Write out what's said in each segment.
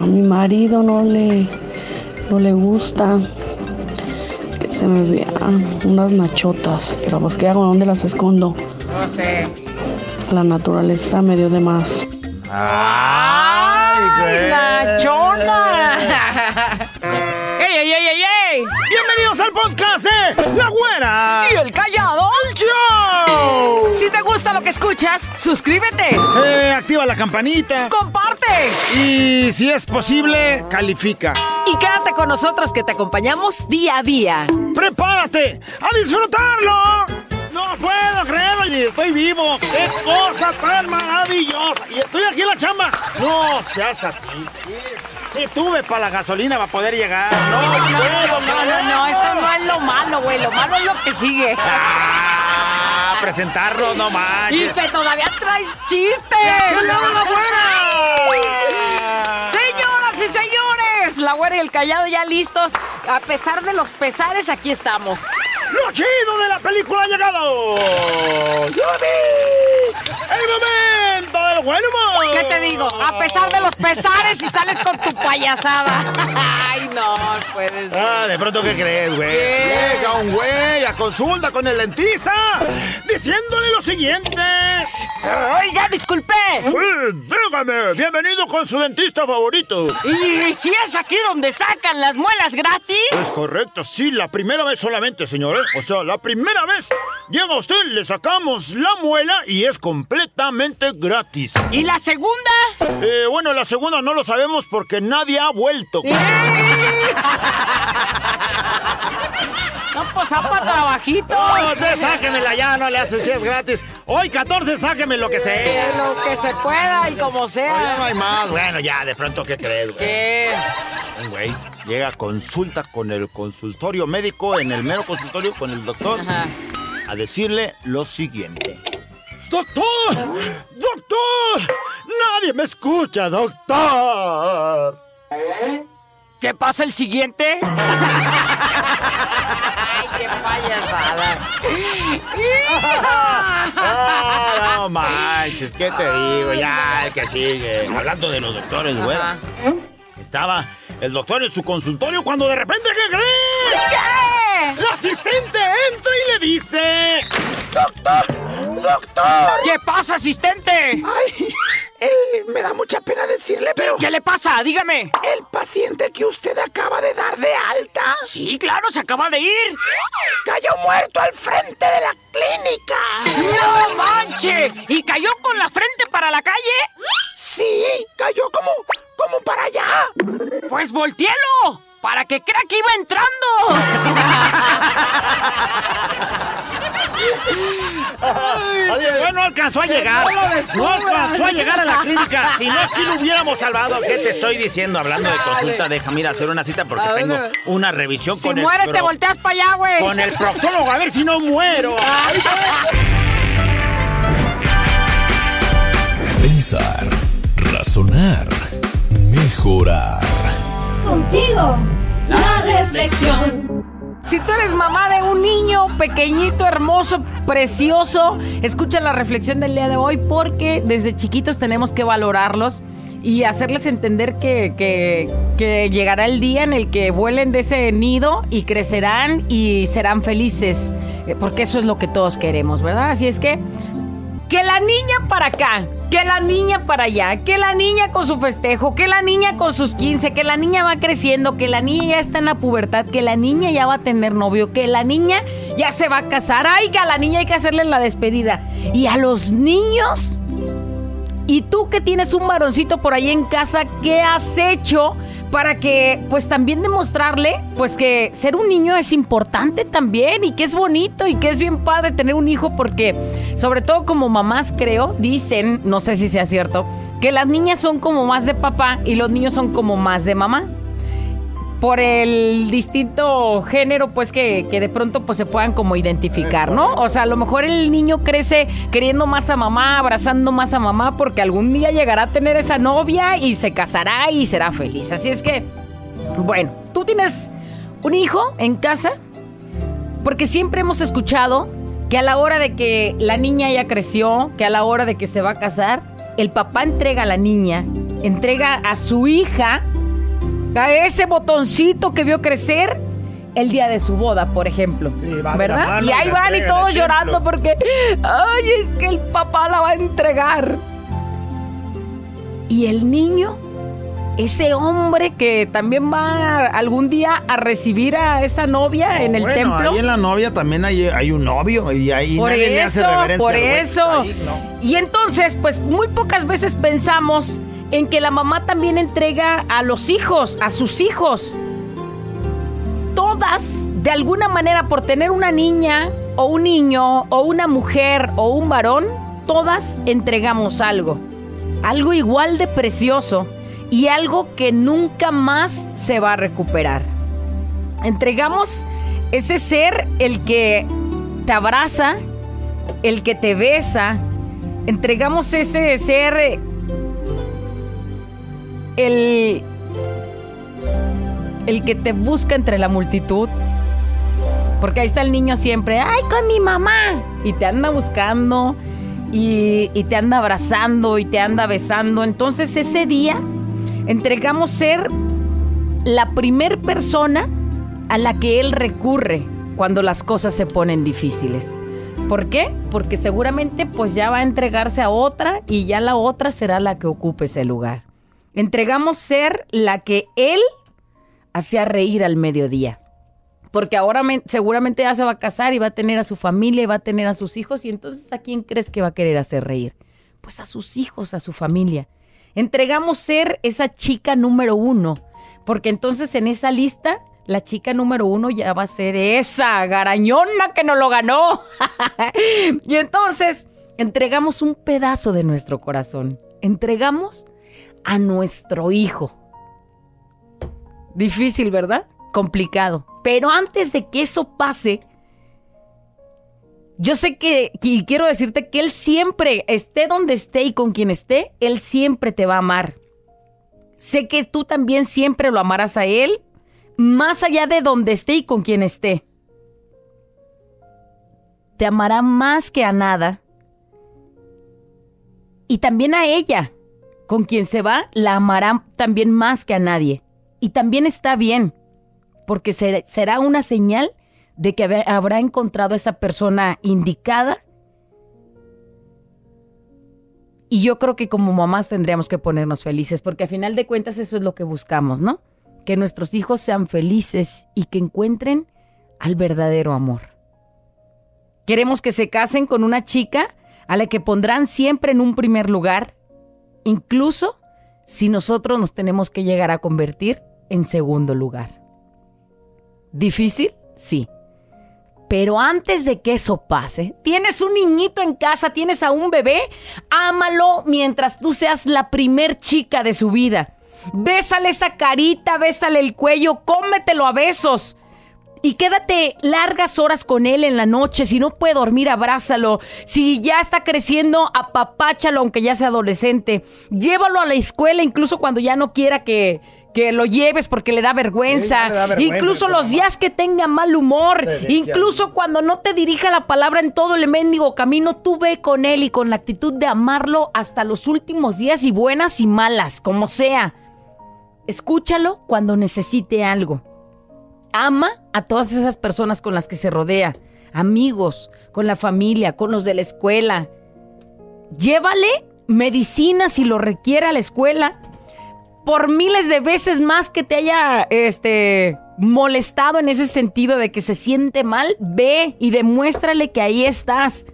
A mi marido no le, no le gusta que se me vean unas nachotas, pero pues ¿qué hago? ¿Dónde las escondo? No sé. La naturaleza me dio de más. ¡Ay, la chona! ¡Ey, ey, ey, ey, ey! Bienvenidos al podcast de La Güera. ¿Y el callado? Si te gusta lo que escuchas, suscríbete, Eh, activa la campanita. comparte Y si es posible, califica. y quédate con nosotros que te acompañamos día a día. ¡Prepárate a disfrutarlo! No puedo creerlo y estoy vivo. ¡Qué cosa tan maravillosa! Y estoy aquí en la chamba. No seas así. Si tuve para la gasolina va a poder llegar. No, puedo No, no, creerlo. no, eso no es lo malo, güey. Lo malo es lo que sigue. Presentarlo, no Y manches. que todavía traes chistes. ¡Que la la güera! Señoras y señores, la güera y el callado ya listos. A pesar de los pesares, aquí estamos. ¡Lo chido de la película ha llegado! ¡Yumi! ¡El momento del buen humor! ¿Qué te digo? A pesar de los pesares y sales con tu payasada. Ay, no, puedes. Ah, de pronto, ¿qué crees, güey? ¿Qué? Llega un güey a consulta con el dentista diciéndole lo siguiente. Oiga, disculpe. Sí, dígame, bienvenido con su dentista favorito. ¿Y si es aquí donde sacan las muelas gratis? Es correcto, sí, la primera vez solamente, señor. ¿Eh? O sea, la primera vez llega usted, le sacamos la muela y es completamente gratis. ¿Y la segunda? Eh, bueno, la segunda no lo sabemos porque nadie ha vuelto. No, pues para trabajito. No, usted sáquemela ya, no le hace si es gratis. Hoy 14, sáqueme lo que sea. Lo que se pueda y como Ya no sea. hay más. Bueno, ya, de pronto, ¿qué crees, güey? ¿Qué? Un güey llega a consulta con el consultorio médico, en el mero consultorio con el doctor, Ajá. a decirle lo siguiente. ¡Doctor! ¡Doctor! ¡Nadie me escucha, doctor! ¿Qué pasa el siguiente? Ay, qué payasada. Ah, no manches, ¿qué te digo? Ya, el que sigue. Hablando de los doctores, güey. Estaba el doctor en su consultorio cuando de repente, ¿qué cree? ¿Qué? El asistente entra y le dice... ¡Doctor! ¡Doctor! ¿Qué pasa, asistente? Ay, eh, me da mucha pena decirle, pero ¿Qué le pasa? Dígame. el paciente que usted acaba de dar de alta Sí, claro, se acaba de ir. cayó muerto al frente de la clínica. ¡No manche! ¿Y cayó con la frente para la calle? Sí, cayó como, como para allá. Pues volteelo, para que crea que iba entrando. Oye, no alcanzó a llegar. no alcanzó a llegar a la clínica. Si no, aquí lo hubiéramos salvado. ¿Qué te estoy diciendo? Hablando de consulta, déjame ir a hacer una cita porque tengo una revisión Si con el mueres, te volteas para allá, güey. con el proctólogo a ver si no muero. Pensar, razonar, mejorar. Contigo, la reflexión. Si tú eres mamá de un niño pequeñito, hermoso, precioso, escucha la reflexión del día de hoy porque desde chiquitos tenemos que valorarlos y hacerles entender que, que- llegará el día en el que vuelen de ese nido y crecerán y serán felices, eh, porque eso es lo que todos queremos, ¿verdad? Así es que que la niña para acá, que la niña para allá, que la niña con su festejo, que la niña con sus 15, que la niña va creciendo, que la niña ya está en la pubertad, que la niña ya va a tener novio, que la niña ya se va a casar, ay, que a la niña hay que hacerle la despedida. Y a los niños, y tú que tienes un varoncito por ahí en casa, ¿qué has hecho para que pues también demostrarle pues que ser un niño es importante también y que es bonito y que es bien padre tener un hijo porque sobre todo como mamás creo, dicen, no sé si sea cierto, que las niñas son como más de papá y los niños son como más de mamá por el distinto género, pues que, que de pronto pues se puedan como identificar, ¿no? O sea, a lo mejor el niño crece queriendo más a mamá, abrazando más a mamá, porque algún día llegará a tener esa novia y se casará y será feliz. Así es que, bueno, tú tienes un hijo en casa, porque siempre hemos escuchado que a la hora de que la niña ya creció, que a la hora de que se va a casar, el papá entrega a la niña, entrega a su hija, a ese botoncito que vio crecer el día de su boda, por ejemplo. Sí, ¿Verdad? mano y ahí van y todos llorando porque, ay, es que el papá la va a entregar. Y el niño, ese hombre que también va algún día a recibir a esa novia en el Bueno, templo. Ahí en la novia también hay, hay un novio y ahí Por nadie le hace eso, reverencia por eso. Ahí, no. Y entonces, pues muy pocas veces pensamos en que la mamá también entrega a los hijos, a sus hijos. Todas, de alguna manera, por tener una niña o un niño o una mujer o un varón, todas entregamos algo. Algo igual de precioso y algo que nunca más se va a recuperar. Entregamos ese ser el que te abraza, el que te besa. Entregamos ese ser el el que te busca entre la multitud. Porque ahí está el niño siempre, ¡ay, con mi mamá! Y te anda buscando y, y te anda abrazando y te anda besando. Entonces ese día entregamos ser la primer persona a la que él recurre cuando las cosas se ponen difíciles. ¿Por qué? Porque seguramente pues ya va a entregarse a otra y ya la otra será la que ocupe ese lugar. Entregamos ser la que él hacía reír al mediodía. Porque ahora me- seguramente ya se va a casar y va a tener a su familia y va a tener a sus hijos y entonces ¿a quién crees que va a querer hacer reír? Pues a sus hijos, a su familia. Entregamos ser esa chica número uno, porque entonces en esa lista la chica número uno ya va a ser esa garañona que nos lo ganó. y entonces entregamos un pedazo de nuestro corazón. Entregamos a nuestro hijo. Difícil, ¿verdad? Complicado. Pero antes de que eso pase, yo sé que, y quiero decirte que Él siempre, esté donde esté y con quien esté, Él siempre te va a amar. Sé que tú también siempre lo amarás a Él, más allá de donde esté y con quien esté. Te amará más que a nada. Y también a ella, con quien se va, la amará también más que a nadie. Y también está bien, porque ser- será una señal de que habrá encontrado a esa persona indicada. Y yo creo que como mamás tendríamos que ponernos felices, porque a final de cuentas eso es lo que buscamos, ¿no? Que nuestros hijos sean felices y que encuentren al verdadero amor. Queremos que se casen con una chica a la que pondrán siempre en un primer lugar, incluso si nosotros nos tenemos que llegar a convertir en segundo lugar. ¿Difícil? Sí. Pero antes de que eso pase, tienes un niñito en casa, tienes a un bebé, ámalo mientras tú seas la primer chica de su vida. Bésale esa carita, bésale el cuello, cómetelo a besos. Y quédate largas horas con él en la noche. Si no puede dormir, abrázalo. Si ya está creciendo, apapáchalo, aunque ya sea adolescente. Llévalo a la escuela, incluso cuando ya no quiera que, que lo lleves porque le da vergüenza. Sí, le da vergüenza, incluso los días que tenga mal humor. Incluso cuando no te dirija la palabra en todo el mendigo camino, tú ve con él y con la actitud de amarlo hasta los últimos días y buenas y malas, como sea. Escúchalo cuando necesite algo. Ama a todas esas personas con las que se rodea, amigos, con la familia, con los de la escuela. Llévale medicina si lo requiere a la escuela. Por miles de veces más que te haya este, molestado en ese sentido de que se siente mal, ve y demuéstrale que ahí estás.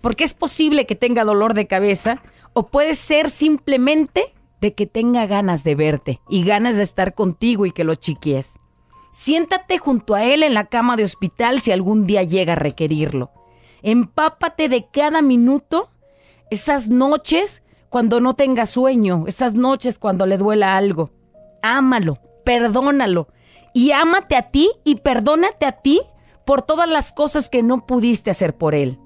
Porque es posible que tenga dolor de cabeza o puede ser simplemente de que tenga ganas de verte y ganas de estar contigo y que lo chiquies. Siéntate junto a él en la cama de hospital si algún día llega a requerirlo. Empápate de cada minuto esas noches cuando no tenga sueño, esas noches cuando le duela algo. Ámalo, perdónalo y ámate a ti y perdónate a ti por todas las cosas que no pudiste hacer por él.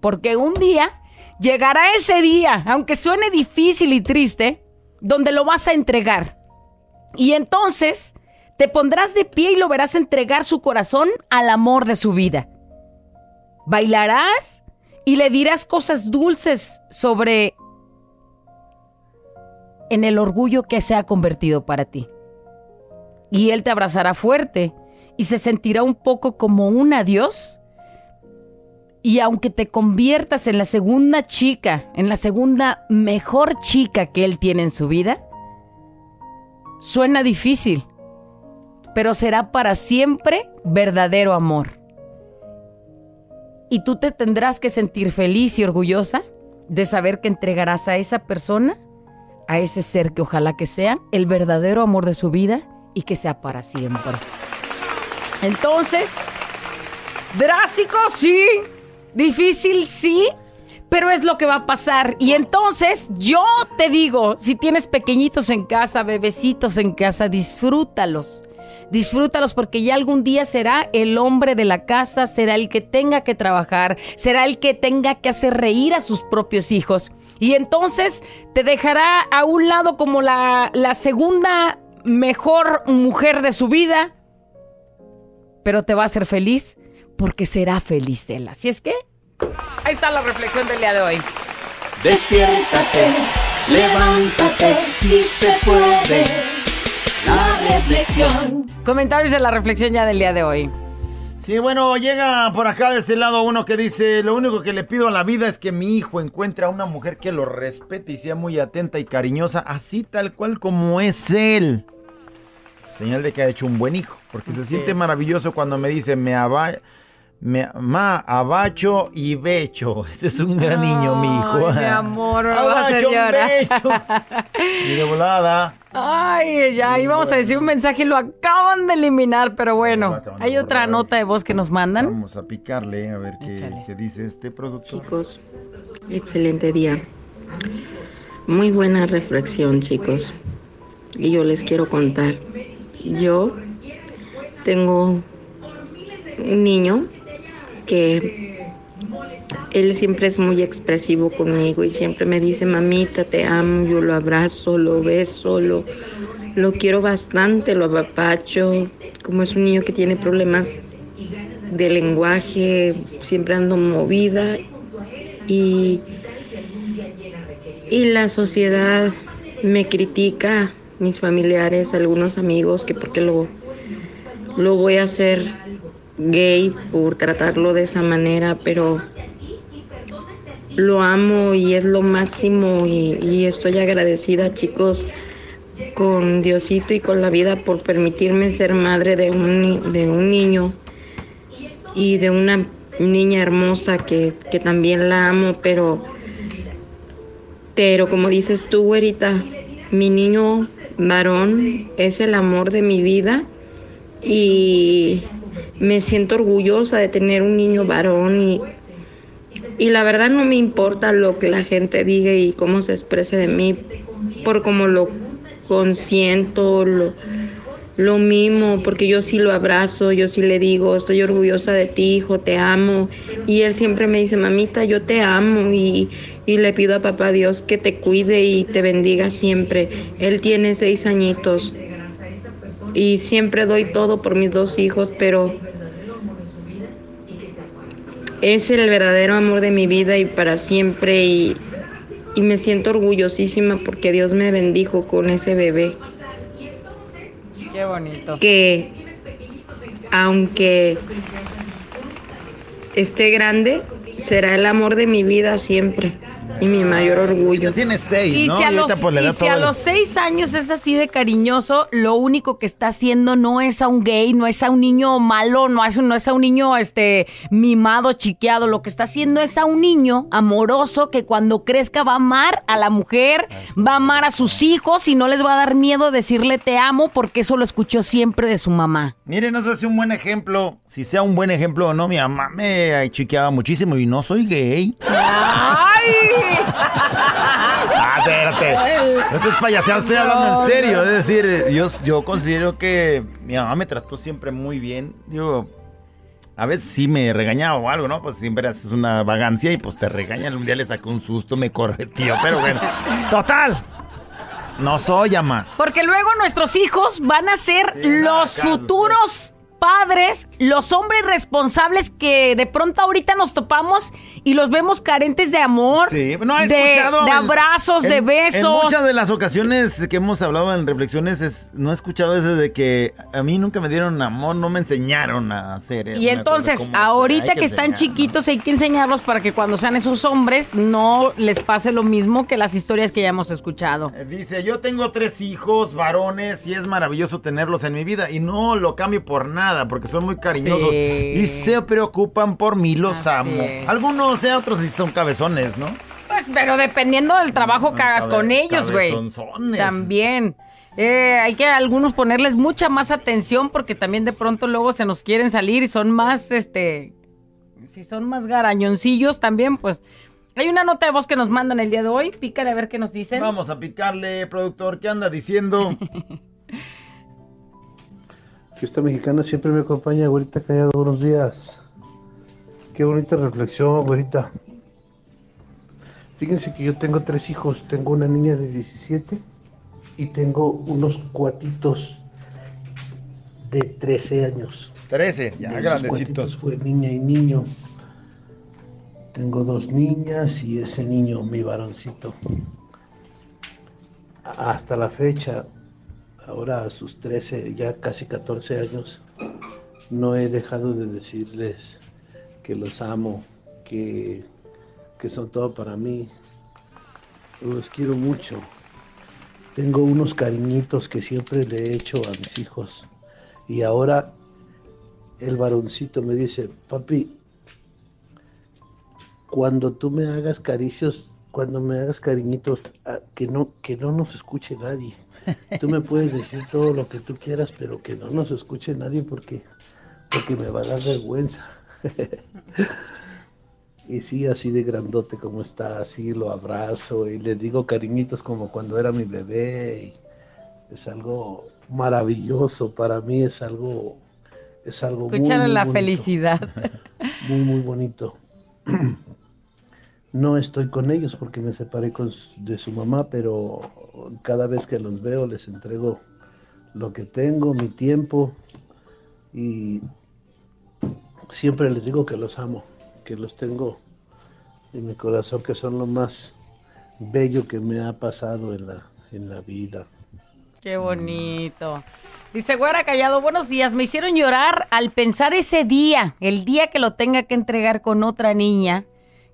Porque un día llegará ese día, aunque suene difícil y triste, donde lo vas a entregar. Y entonces te pondrás de pie y lo verás entregar su corazón al amor de su vida. Bailarás y le dirás cosas dulces sobre en el orgullo que se ha convertido para ti. Y Él te abrazará fuerte y se sentirá un poco como un adiós. Y aunque te conviertas en la segunda chica, en la segunda mejor chica que Él tiene en su vida, suena difícil, pero será para siempre verdadero amor. Y tú te tendrás que sentir feliz y orgullosa de saber que entregarás a esa persona, a ese ser que ojalá que sea, el verdadero amor de su vida y que sea para siempre. Entonces, drástico, sí, difícil, sí, pero es lo que va a pasar. Y entonces yo te digo, si tienes pequeñitos en casa, bebecitos en casa, disfrútalos. Disfrútalos porque ya algún día será el hombre de la casa, será el que tenga que trabajar, será el que tenga que hacer reír a sus propios hijos. Y entonces te dejará a un lado como la, segunda mejor mujer de su vida, pero te va a hacer feliz porque será feliz él. Así es que ahí está la reflexión del día de hoy. Despiértate, levántate, si se puede. La reflexión. Comentarios de la reflexión ya del día de hoy. Sí, bueno, llega por acá de este lado uno que dice, lo único que le pido a la vida es que mi hijo encuentre a una mujer que lo respete y sea muy atenta y cariñosa, así tal cual como es él. Señal de que ha hecho un buen hijo, porque se siente es. maravilloso cuando me dice, me, ma, abacho y becho. Ese es un gran niño, mi hijo. Ay, mi amor, me vas a hacer Abacho, llorar. becho. Y de volada. Ay, ya íbamos a decir un mensaje y lo acaban de eliminar, pero bueno, hay otra borrar. nota de voz que nos mandan. Vamos a picarle a ver qué, qué dice este productor. Chicos, excelente día. Muy buena reflexión, chicos. Y yo les quiero contar. Yo tengo un niño que él siempre es muy expresivo conmigo y siempre me dice, mamita, te amo, yo lo abrazo, lo beso, lo, lo quiero bastante, lo apapacho. Como es un niño que tiene problemas de lenguaje, siempre ando movida y, y la sociedad me critica, mis familiares, algunos amigos, que porque lo, lo voy a hacer gay por tratarlo de esa manera, pero lo amo y es lo máximo y, estoy agradecida chicos con Diosito y con la vida por permitirme ser madre de un, de un niño y de una niña hermosa que, que también la amo, pero, pero como dices tú, güerita, mi niño varón es el amor de mi vida y me siento orgullosa de tener un niño varón y, y la verdad no me importa lo que la gente diga y cómo se exprese de mí, por cómo lo consiento, lo, lo mimo, porque yo sí lo abrazo, yo sí le digo, estoy orgullosa de ti, hijo, te amo. Y él siempre me dice, mamita, yo te amo y, y le pido a papá Dios que te cuide y te bendiga siempre. Él tiene seis añitos y siempre doy todo por mis dos hijos, pero es el verdadero amor de mi vida y para siempre y, y me siento orgullosísima porque Dios me bendijo con ese bebé Qué bonito. que aunque esté grande, será el amor de mi vida siempre y mi mayor orgullo. Ya tiene seis, Y ¿no? si a, ahorita, los, pues, y si a los seis años es así de cariñoso, lo único que está haciendo no es a un gay, no es a un niño malo, no es, no es a un niño este mimado, chiqueado. Lo que está haciendo es a un niño amoroso que cuando crezca va a amar a la mujer, va a amar a sus hijos y no les va a dar miedo decirle te amo porque eso lo escuchó siempre de su mamá. Miren, no sé si un buen ejemplo, si sea un buen ejemplo o no, mi mamá me chiqueaba muchísimo y no soy gay. ¡Ay! Ah, espérate. No estés payaseando, estoy hablando en serio. Es decir, yo, yo considero que mi mamá me trató siempre muy bien. Digo, a veces sí me regañaba o algo, ¿no? Pues siempre haces una vagancia y pues te regañan. Un día le saqué un susto, me correteó, pero bueno. Total. No soy, mamá. Porque luego nuestros hijos van a ser Sí, los caso, futuros padres, los hombres responsables que de pronto ahorita nos topamos y los vemos carentes de amor, Sí, no he de, escuchado. de en- abrazos, de besos. En muchas de las ocasiones que hemos hablado en reflexiones, es- no he escuchado ese de que a mí nunca me dieron amor, no me enseñaron a hacer. Y una cosa entonces, ahorita que, están chiquitos, hay que enseñarlos para que cuando sean esos hombres no les pase lo mismo que las historias que ya hemos escuchado. Eh, Dice, yo tengo tres hijos varones y es maravilloso tenerlos en mi vida y no lo cambio por nada porque son muy cariñosos Sí. y se preocupan por mí, los Así amo. es. Algunos, eh, otros sí son cabezones, ¿no? Pues, pero dependiendo del trabajo que hagas con ellos, güey. También. Eh, hay que a algunos ponerles mucha más atención porque también de pronto luego se nos quieren salir y son más, este, si son más garañoncillos también, pues. Hay una nota de voz que nos mandan el día de hoy. Pícale a ver qué nos dicen. Vamos a picarle, productor, ¿qué anda diciendo? Fiesta mexicana siempre me acompaña, güerita callado, buenos días. Qué bonita reflexión, güerita. Fíjense que yo tengo tres hijos, tengo una niña de 17 y tengo unos cuatitos de 13 años. 13, ya De grandecitos. fue niña y niño. Tengo dos niñas y ese niño, mi varoncito. Hasta la fecha, ahora a sus 13, ya casi 14 años, no he dejado de decirles que los amo, que, que son todo para mí. Los quiero mucho. Tengo unos cariñitos que siempre le he hecho a mis hijos. Y ahora el varoncito me dice, papi, cuando tú me hagas caricios, cuando me hagas cariñitos, ah, que no, que no nos escuche nadie. Tú me puedes decir todo lo que tú quieras, pero que no nos escuche nadie porque, porque me va a dar vergüenza. y sí, así de grandote como está, así lo abrazo y le digo cariñitos como cuando era mi bebé. y es algo maravilloso para mí, es algo, es algo muy, Escúchale muy la bonito felicidad. muy, muy bonito. No estoy con ellos porque me separé con de su mamá, pero cada vez que los veo les entrego lo que tengo, mi tiempo y siempre les digo que los amo, que los tengo en mi corazón, que son lo más bello que me ha pasado en la, en la vida. Qué bonito. Dice Güera Callado, buenos días. Me hicieron llorar al pensar ese día, el día que lo tenga que entregar con otra niña,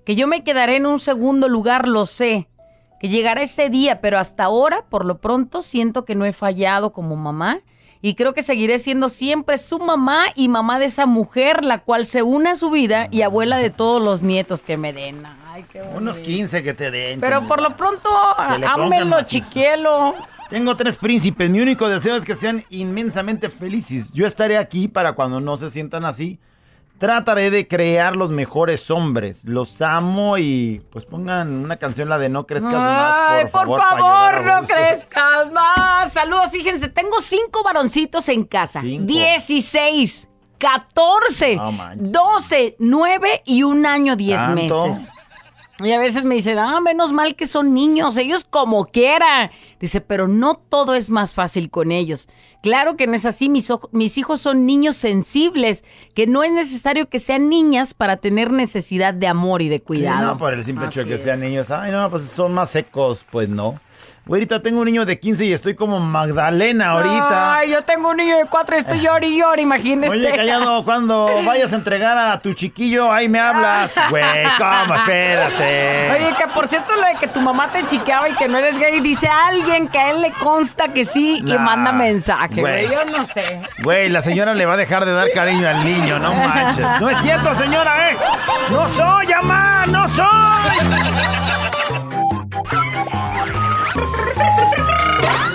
que yo me quedaré en un segundo lugar, lo sé, que llegará ese día, pero hasta ahora, por lo pronto, siento que no he fallado como mamá y creo que seguiré siendo siempre su mamá y mamá de esa mujer, la cual se une a su vida y abuela de todos los nietos que me den. Ay, qué bonito. Unos 15 que te den. Pero por lo pronto, ámelo, chiquielo. Tengo tres príncipes. Mi único deseo es que sean inmensamente felices. Yo estaré aquí para cuando no se sientan así. Trataré de crear los mejores hombres. Los amo y pues pongan una canción, la de No crezcas más, Ay, por por favor. no crezcas más. Saludos, fíjense, tengo cinco varoncitos en casa. Cinco. 16, 14, No manches. 12, 9 y un año, 10 ¿Tanto? meses. Y a veces me dicen, ah, menos mal que son niños, ellos como quiera. Dice, pero no todo es más fácil con ellos. Claro que no es así, mis, mis hijos son niños sensibles, que no es necesario que sean niñas para tener necesidad de amor y de Sí, cuidado. no, por el simple hecho de que es. sean niños. Ay, no, pues son más secos. Pues no. Güerita, tengo un niño de 15 y estoy como Magdalena ahorita. Ay, yo tengo un niño de cuatro y estoy llori y llori, imagínese. Oye, callado, cuando vayas a entregar a tu chiquillo, ahí me hablas. Güey, ¿cómo? Espérate. Oye, que por cierto, lo de que tu mamá te chiqueaba y que no eres gay, dice alguien que a él le consta que sí y manda mensaje, güey. Yo no sé. Güey, la señora le va a dejar de dar cariño al niño, no manches. No es cierto, señora, ¿eh? No soy, mamá, no soy.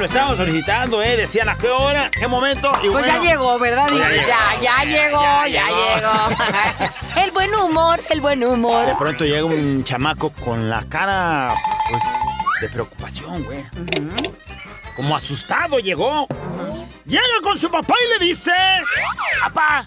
Lo estaban solicitando, ¿eh? Decían a qué hora, qué momento. Y Pues ya llegó, ¿verdad? Pues ya llegó. ya, ya llegó, Ya ya llegó. llegó. el buen humor, el buen De humor. pronto llega un chamaco con la cara, pues, de preocupación, güey. Como asustado llegó. Llega con su papá y le dice... Papá,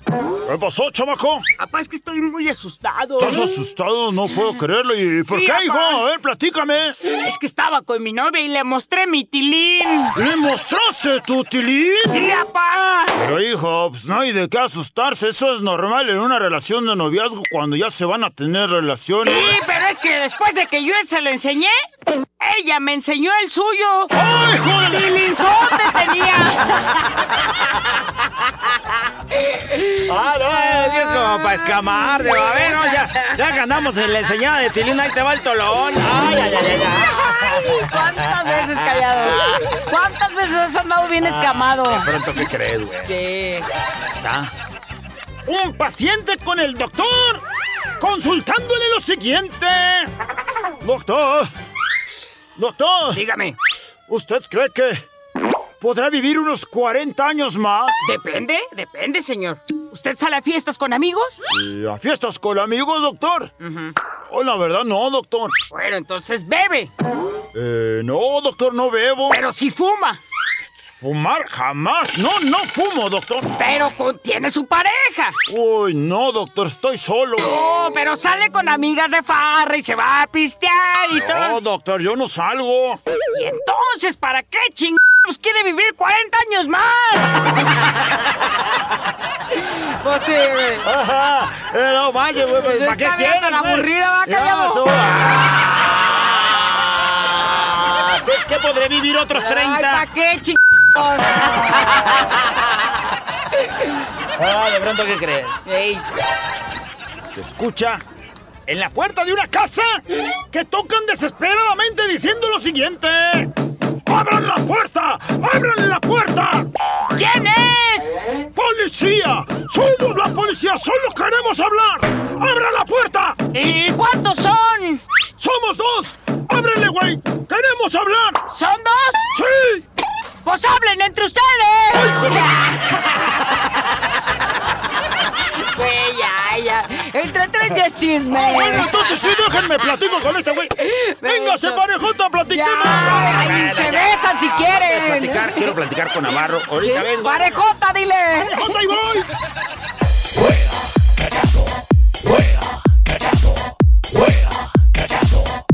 ¿Qué pasó, chamaco? papá, es que estoy muy asustado. ¿Estás asustado? No puedo creerlo. ¿Y por Sí, qué, papá. hijo? A ver, platícame. Es que estaba con mi novia y le mostré mi tilín. ¿Le mostraste tu tilín? Sí, papá. Pero hijo, pues no hay de qué asustarse. Eso es normal en una relación de noviazgo cuando ya se van a tener relaciones. Sí, pero es que después de que yo se lo enseñé, ella me enseñó el suyo. ¡Ay, joder! ¡Tilinzote tenía! Ah, no, es como para escamar, de a ver, no, ya, ya que andamos en la enseñada de Tilín, ahí te va el tolón. Ay, ay, ay, ay, ay. ¿Cuántas veces callado? ¿Cuántas veces has andado bien escamado? De pronto, ¿qué crees, güey? ¿Qué? Está. Un paciente con el doctor, consultándole lo siguiente. Doctor, doctor, Dígame, ¿usted cree que podrá vivir unos 40 años más? depende, depende, señor. ¿Usted sale a fiestas con amigos? ¿Y ¿A fiestas con amigos, doctor? Oh, la verdad, no, doctor. Bueno, entonces bebe, Eh, no, doctor, no bebo. pero si fuma. Fumar jamás. No, no fumo, doctor. Pero con- tiene su pareja. Uy, no, doctor, estoy solo. Oh, pero sale con amigas de farra y se va a pistear y No, todo. doctor, yo no salgo. Y entonces, ¿para qué chingados quiere vivir 40 años más? Pues sí, güey. Ajá. Eh, no, vaya, güey, pues, Pues ¿para qué quieres, tan aburrida, va, Ya, callado. Ah, ¿Crees que podré vivir otros 30? Ay, ¿para qué, chingados? Ah, de pronto, ¿qué crees? Ey, Se escucha en la puerta de una casa que tocan desesperadamente diciendo lo siguiente. ¡Abran la puerta! ¡Abran la puerta! ¿Quién es? ¡Policía! ¡Somos la policía! ¡Solo queremos hablar! ¡Abra la puerta! ¿Y cuántos son? ¡Somos dos! ¡Ábrele, güey! ¡Queremos hablar! ¿Son dos? ¡Sí! Pues hablen entre ustedes. güey, ya, ya. Entre tres ya es chisme. Bueno, entonces sí, déjenme platico con este güey. ¡Véngase, gusta. parejota, platiquemos! Ya, ay, se besan si quieren. Platicar, quiero platicar con Navarro. Ahorita Sí, vengo. Parejota, dile. ¡Parejota, ahí voy! Señoras,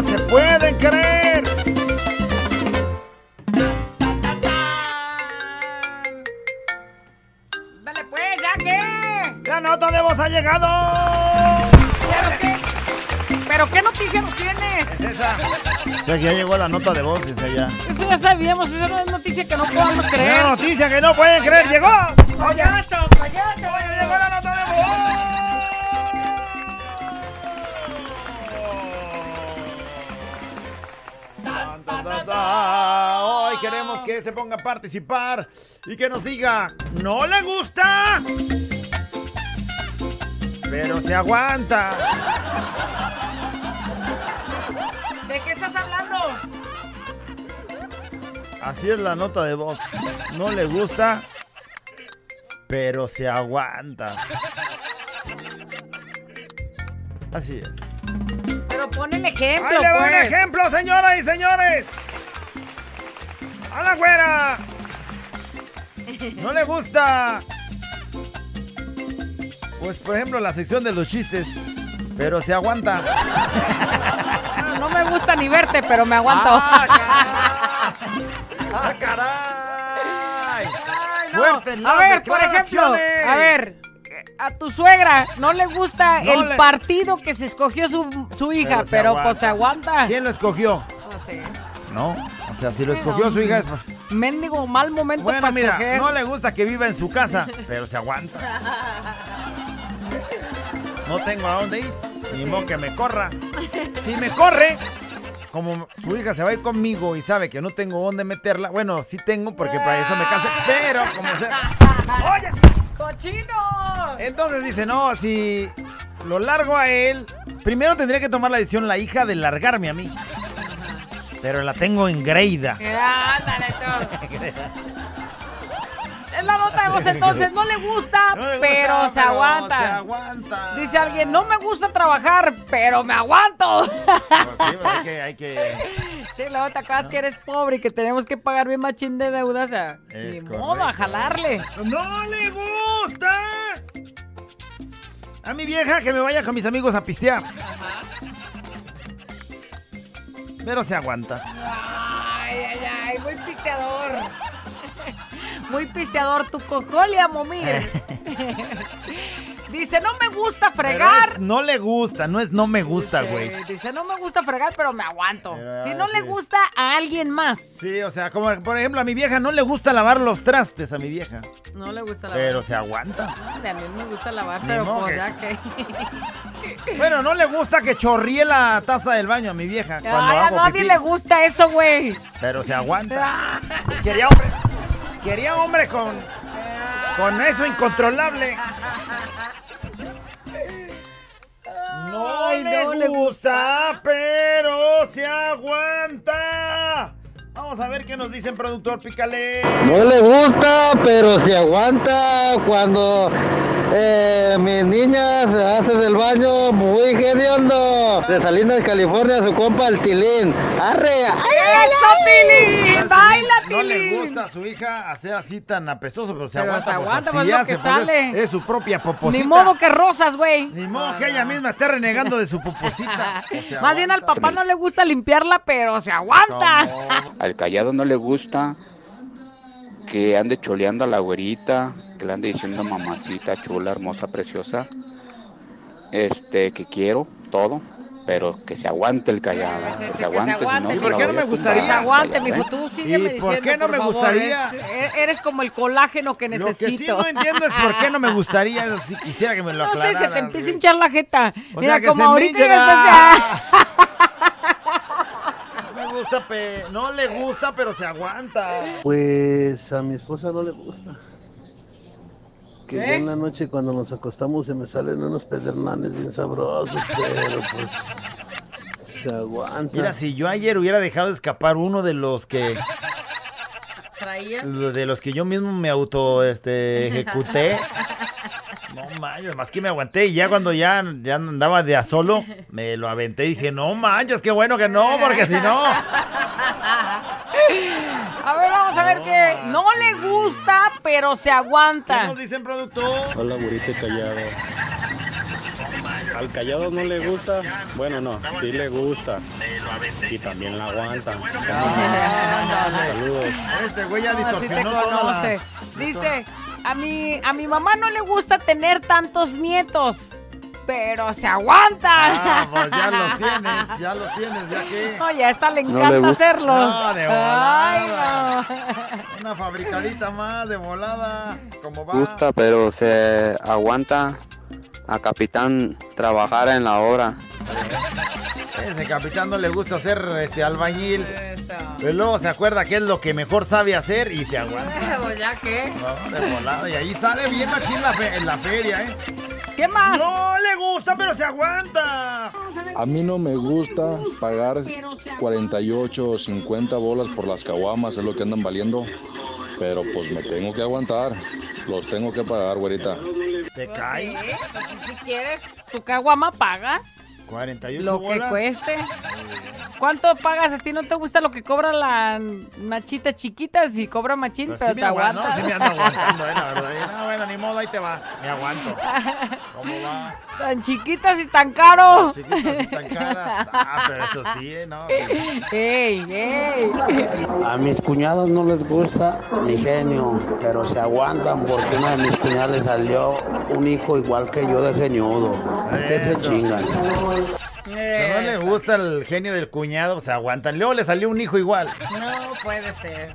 no se pueden creer. Dale pues, ¿ya qué? La nota de voz ha llegado. ¿Pero qué? ¿Pero qué noticia nos tienes? Es esa. Ya que ya llegó la nota de voz, dice allá. Eso ya sabíamos, eso no es noticia que no podamos Una creer. noticia que no pueden creer, llegó. ¡Payaso, payaso! Llegó la que se ponga a participar y que nos diga, ¿no le gusta? Pero se aguanta. ¿De qué estás hablando? Así es la nota de voz. No le gusta, pero se aguanta. Así es. Pero pon el ejemplo, Ahí le va un pues. ejemplo, señoras y señores. A la güera. No le gusta. Pues por ejemplo la sección de los chistes. Pero se aguanta. Ah, No me gusta ni verte, pero me aguanto. ¡Ah, ¡Ah, caray! Ay, no. Fuertes A ver, por ejemplo, a ver, a tu suegra no le gusta No el le- partido que se escogió su, su hija, se pero pues se aguanta. ¿Quién lo escogió? No sé. No. O sea, si lo Sí, escogió su hija es... Mendigo mal momento Bueno, para mira, escoger. no le gusta que viva en su casa, pero se aguanta. no tengo a dónde ir. Ni modo que me corra. Si me corre, como su hija se va a ir conmigo y sabe que no tengo dónde meterla, bueno, sí tengo porque para eso me casé, pero como sea. ¡Oye! ¡Cochino! Entonces dice, no, si lo largo a él, primero tendría que tomar la decisión la hija de largarme a mí. Pero la tengo engreída. Ándale, tú. Es la nota de voz entonces, no le gusta, No le gusta, pero se aguanta. se aguanta. Dice alguien, no me gusta trabajar, pero me aguanto. Pues sí, pues hay que, hay que... Sí, luego te acuerdas que eres pobre y que tenemos que pagar bien machín de deudas. O sea, ni modo, a jalarle. ¡No le gusta! A mi vieja que me vaya con mis amigos a pistear. Pero se aguanta. Ay, ay, ay, muy pisteador. Muy pisteador, tu cocolia, momir. Dice, no me gusta fregar. es- no le gusta, no es no me gusta, güey. Dice, no me gusta fregar, pero me aguanto. Pero, si no le gusta a alguien más. Sí, o sea, como por ejemplo a mi vieja no le gusta lavar los trastes a mi vieja. No le gusta lavar. Pero se aguanta. A mí me gusta lavar, Ni pero pues ya que... Bueno, no le gusta que chorríe la taza del baño a mi vieja cuando Ay, a hago nadie pipí. le gusta eso, güey. Pero se aguanta. Quería hombre. Quería hombre con. Con eso incontrolable. No, le, no le gusta, pero se aguanta. Vamos a ver qué nos dicen, productor Pícale. No le gusta, pero se aguanta cuando eh, mi niña se hace del baño muy hediondo. De Salinas, California, su compa el Tilín. ¡Arre! ¡Eso, Tilín! ¡Baila, No le Tilín! gusta a su hija hacer así tan apestoso, pero se Pero aguanta. se pues, aguanta, así pues, lo hace, que pues, sale. Es, es su propia poposita. Ni modo que rosas, güey. Ni modo que ella misma esté renegando de su poposita. Pues, Más bien al papá no le gusta limpiarla, pero se aguanta. Al callado no le gusta que ande choleando a la güerita, que le ande diciendo mamacita, chula, hermosa, preciosa. Este, que quiero, todo, pero que se aguante el callado, que se aguante, si no, ¿Y se por qué no me gustaría? Se aguante, callado, mijo, ¿eh? tú sígueme ¿Y por diciendo, qué no me favor, gustaría? es- e- eres como el colágeno que Lo que sí necesito. no entiendo es por qué no me gustaría, eso sí quisiera que me lo No sé, se te empieza a hinchar la jeta. O Mira, sea, que como se ahorita ya estás... Gusta, pe- no le gusta, pero se aguanta. Pues a mi esposa no le gusta. Que ya en la noche cuando nos acostamos se me salen unos pedernales bien sabrosos, pero pues se aguanta. Mira, si yo ayer hubiera dejado escapar uno de los que Traía. de los que yo mismo me auto este ejecuté. Manches, más que me aguanté y ya cuando ya, ya andaba de a solo, me lo aventé y dije, no manches, qué bueno que no, porque si no. A ver, vamos a ver qué. No le gusta, pero se aguanta. ¿Qué nos dicen, productor? Hola, burrito callado. Al callado no le gusta. Bueno, no, sí le gusta. Y también la aguanta. Saludos. Este güey ya te distorsionó toda la- conoce. Dice, a mi, a mi mamá no le gusta tener tantos nietos, pero se aguanta. Ah, pues ya los tienes, ya los tienes, ya que. Oye, a esta le No encanta le hacerlos. No, de Ay, no. Una fabricadita más de volada. ¿Cómo va? gusta, pero se aguanta a capitán trabajar en la obra. Ese capitán no le gusta hacer este albañil. Pero luego se acuerda que es lo que mejor sabe hacer y se aguanta. Pues ya qué. No, de volada. Y ahí sale bien aquí en la, fe- en la feria, ¿eh? ¿Qué más? No le gusta, pero se aguanta. A mí no me gusta pagar 48 o 50 bolas por las caguamas, es lo que andan valiendo. Pero pues me tengo que aguantar. Los tengo que pagar, güerita. Te Pues cae. pues si quieres, tu caguama pagas 48 lo que bolas. cueste. ¿Cuánto pagas? A ti no te gusta lo que cobra la machita chiquita, si cobra machín, Pues pero sí te me aguanto, aguantas. sí me ando aguantando, eh, la verdad. No, bueno, ni modo, ahí te va. Me aguanto. ¿Cómo va? Tan chiquitas y tan caro. Chiquitas y tan caras. Ah, pero eso sí, ¿eh? No. ¡Ey, ey! A mis cuñados no les gusta mi genio, pero se aguantan porque uno de mis cuñados le salió un hijo igual que yo de geniudo. Es que se Eso. chingan. Si no le gusta el genio del cuñado, se aguantan. Luego le salió un hijo igual. No puede ser.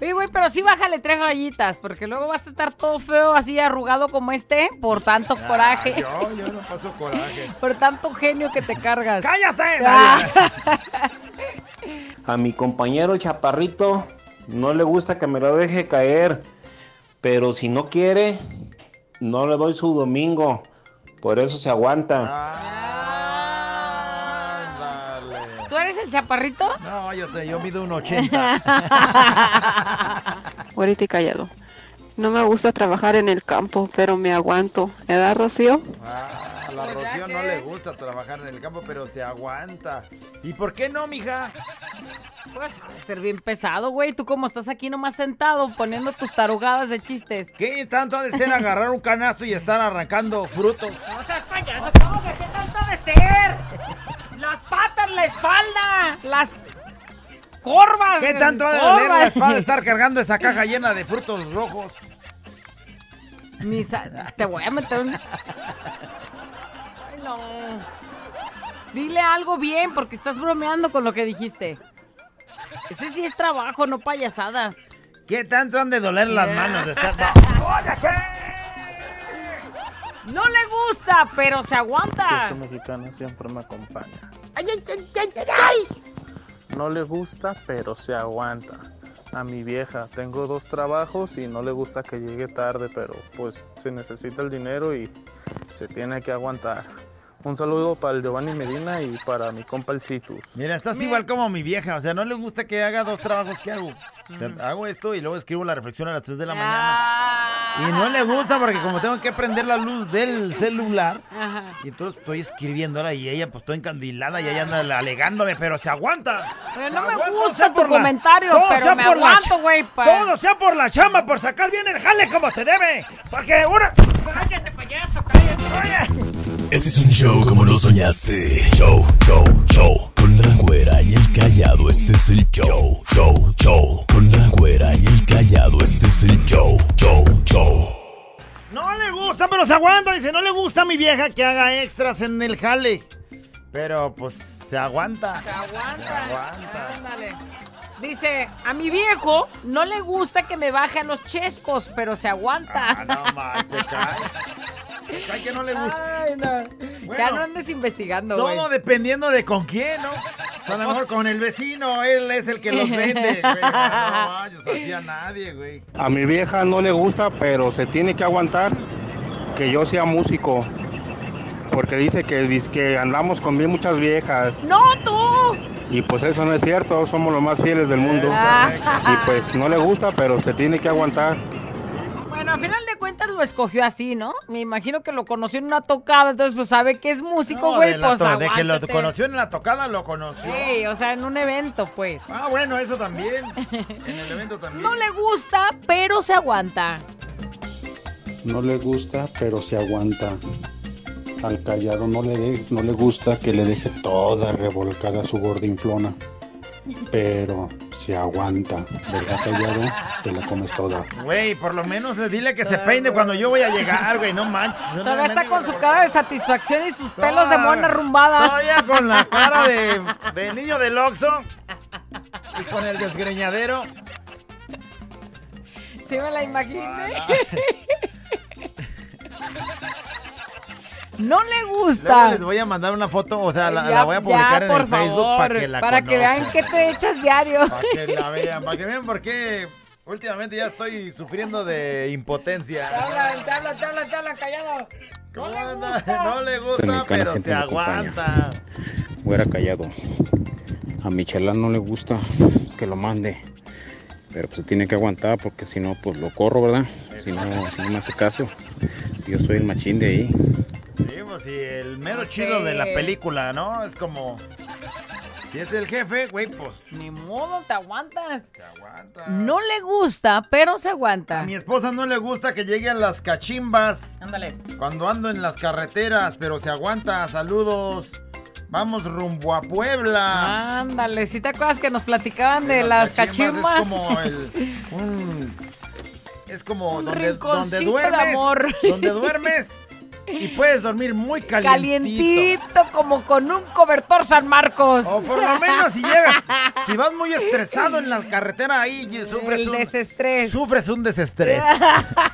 Oye, güey, pero sí bájale tres rayitas, porque luego vas a estar todo feo, así arrugado como este, por tanto coraje. Ah, Yo, yo no paso coraje. Por tanto genio que te cargas. ¡Cállate! Ah. A mi compañero Chaparrito no le gusta que me lo deje caer, pero si no quiere, no le doy su domingo. Por eso se aguanta. ¿Tú eres el chaparrito? No, yo, te, yo mido un 80. Güerita y callado. No me gusta trabajar en el campo, pero me aguanto. ¿Edad, Rocío? Ah, a la Rocío no le gusta trabajar en el campo, pero se aguanta. ¿Y por qué no, mija? Pues ha de ser bien pesado, güey. Tú como estás aquí nomás sentado poniendo tus tarugadas de chistes. ¿Qué tanto ha de ser agarrar un canasto y estar arrancando frutos? No seas payaso, ¿cómo que qué tanto de ser? Las patas, la espalda, las corvas. ¿Qué tanto ha de doler la espalda estar cargando esa caja llena de frutos rojos? Ni te voy a meter un... Ay, no. Dile algo bien, porque estás bromeando con lo que dijiste. Ese sí es trabajo, no payasadas. ¿Qué tanto han de doler las manos de estar... No le gusta, pero se aguanta. Queso mexicano siempre me acompaña. Ay, ay, ay, ay, ay, ay. No le gusta, pero se aguanta. A mi vieja, tengo dos trabajos y no le gusta que llegue tarde, pero pues se necesita el dinero y se tiene que aguantar. Un saludo para el Giovanni Medina y para mi compa el Citus. Mira, estás igual como mi vieja, o sea, no le gusta que haga dos trabajos que hago. O sea, hago esto y luego escribo la reflexión a las 3 de la mañana. Y no le gusta porque como tengo que prender la luz del celular, Ajá. y entonces estoy escribiéndola y ella pues estoy encandilada y ella anda alegándome, pero se aguanta. Pero no me gusta tu la- comentario, todo pero me por la aguanto, güey. Todo sea por la chamba, por sacar bien el jale como se debe. Porque una... Cállate, payaso, cállate. Este es un show como lo soñaste. Show, show, show. Con la güera y el callado, este es el show. Show, show. Con la güera y el callado, este es el show. Show, show. No le gusta, pero se aguanta. Dice, no le gusta a mi vieja que haga extras en el jale. Pero pues se aguanta. Se aguanta. Ándale. Dice, a mi viejo no le gusta que me baje a los chescos, pero se aguanta. Ah, no, Te cae que no le gusta. Ay, no. Bueno, ya no andes investigando, güey. Todo dependiendo de con quién, ¿no? O sea, a lo mejor con el vecino, él es el que los vende, güey. No vayas así a nadie, güey. A mi vieja no le gusta, pero se tiene que aguantar que yo sea músico. Porque dice que, que andamos con bien muchas viejas. ¡No, tú! Y pues eso no es cierto, somos los más fieles del mundo. Ah. Y pues no le gusta, pero se tiene que aguantar. Bueno, a final de cuentas lo escogió así, ¿no? Me imagino que lo conoció en una tocada, entonces pues sabe que es músico, No, güey, de, la pues de que lo conoció en la tocada, lo conoció. Sí, o sea, en un evento, pues. Ah, bueno, eso también. En el evento también. No le gusta, pero se aguanta. No le gusta, pero se aguanta. Al callado no le, de- no le gusta que le deje toda revolcada su gordinflona. Pero se aguanta, ¿verdad, callado? Te la comes toda. Güey, por lo menos dile que se peine cuando yo voy a llegar, güey, no manches. Todavía está con su cara de satisfacción y sus pelos de mona arrumbada. Todavía con la cara de, de niño del Oxxo y con el desgreñadero. Sí me la imaginé. No le Luego gusta. les voy a mandar una foto, o sea, la, Ya- la voy a publicar ya, en el Facebook para que la Para que vean que te echas diario. Para que la vean, para que vean por qué últimamente ya estoy sufriendo de impotencia. Te hablan, te hablan, te hablan, te hablan, callado. No le gusta. No le Este gusta, pero se aguanta. Fuera callado. A Michela no le gusta que lo mande. Pero pues se tiene que aguantar porque si no, pues lo corro, ¿verdad? Si no, si no me hace caso. Yo soy el machín de ahí. Sí, pues sí, el mero chido de la película, ¿no? Es como. Si es el jefe, güey, pues. Ni modo, te aguantas. Se aguanta. No le gusta, pero se aguanta. A mi esposa no le gusta que lleguen las cachimbas Ándale. cuando ando en las carreteras, pero se aguanta. Saludos. Vamos rumbo a Puebla. Ándale, si te acuerdas que nos platicaban de Las las cachimbas cachimbas. Es como el. un- es como Un donde, donde rinconcito de duermes. amor. Donde duermes. Y puedes dormir muy calientito. Calientito, como con un cobertor San Marcos. O por lo menos si llegas, si vas muy estresado en la carretera ahí sufres El un desestrés. Sufres un desestrés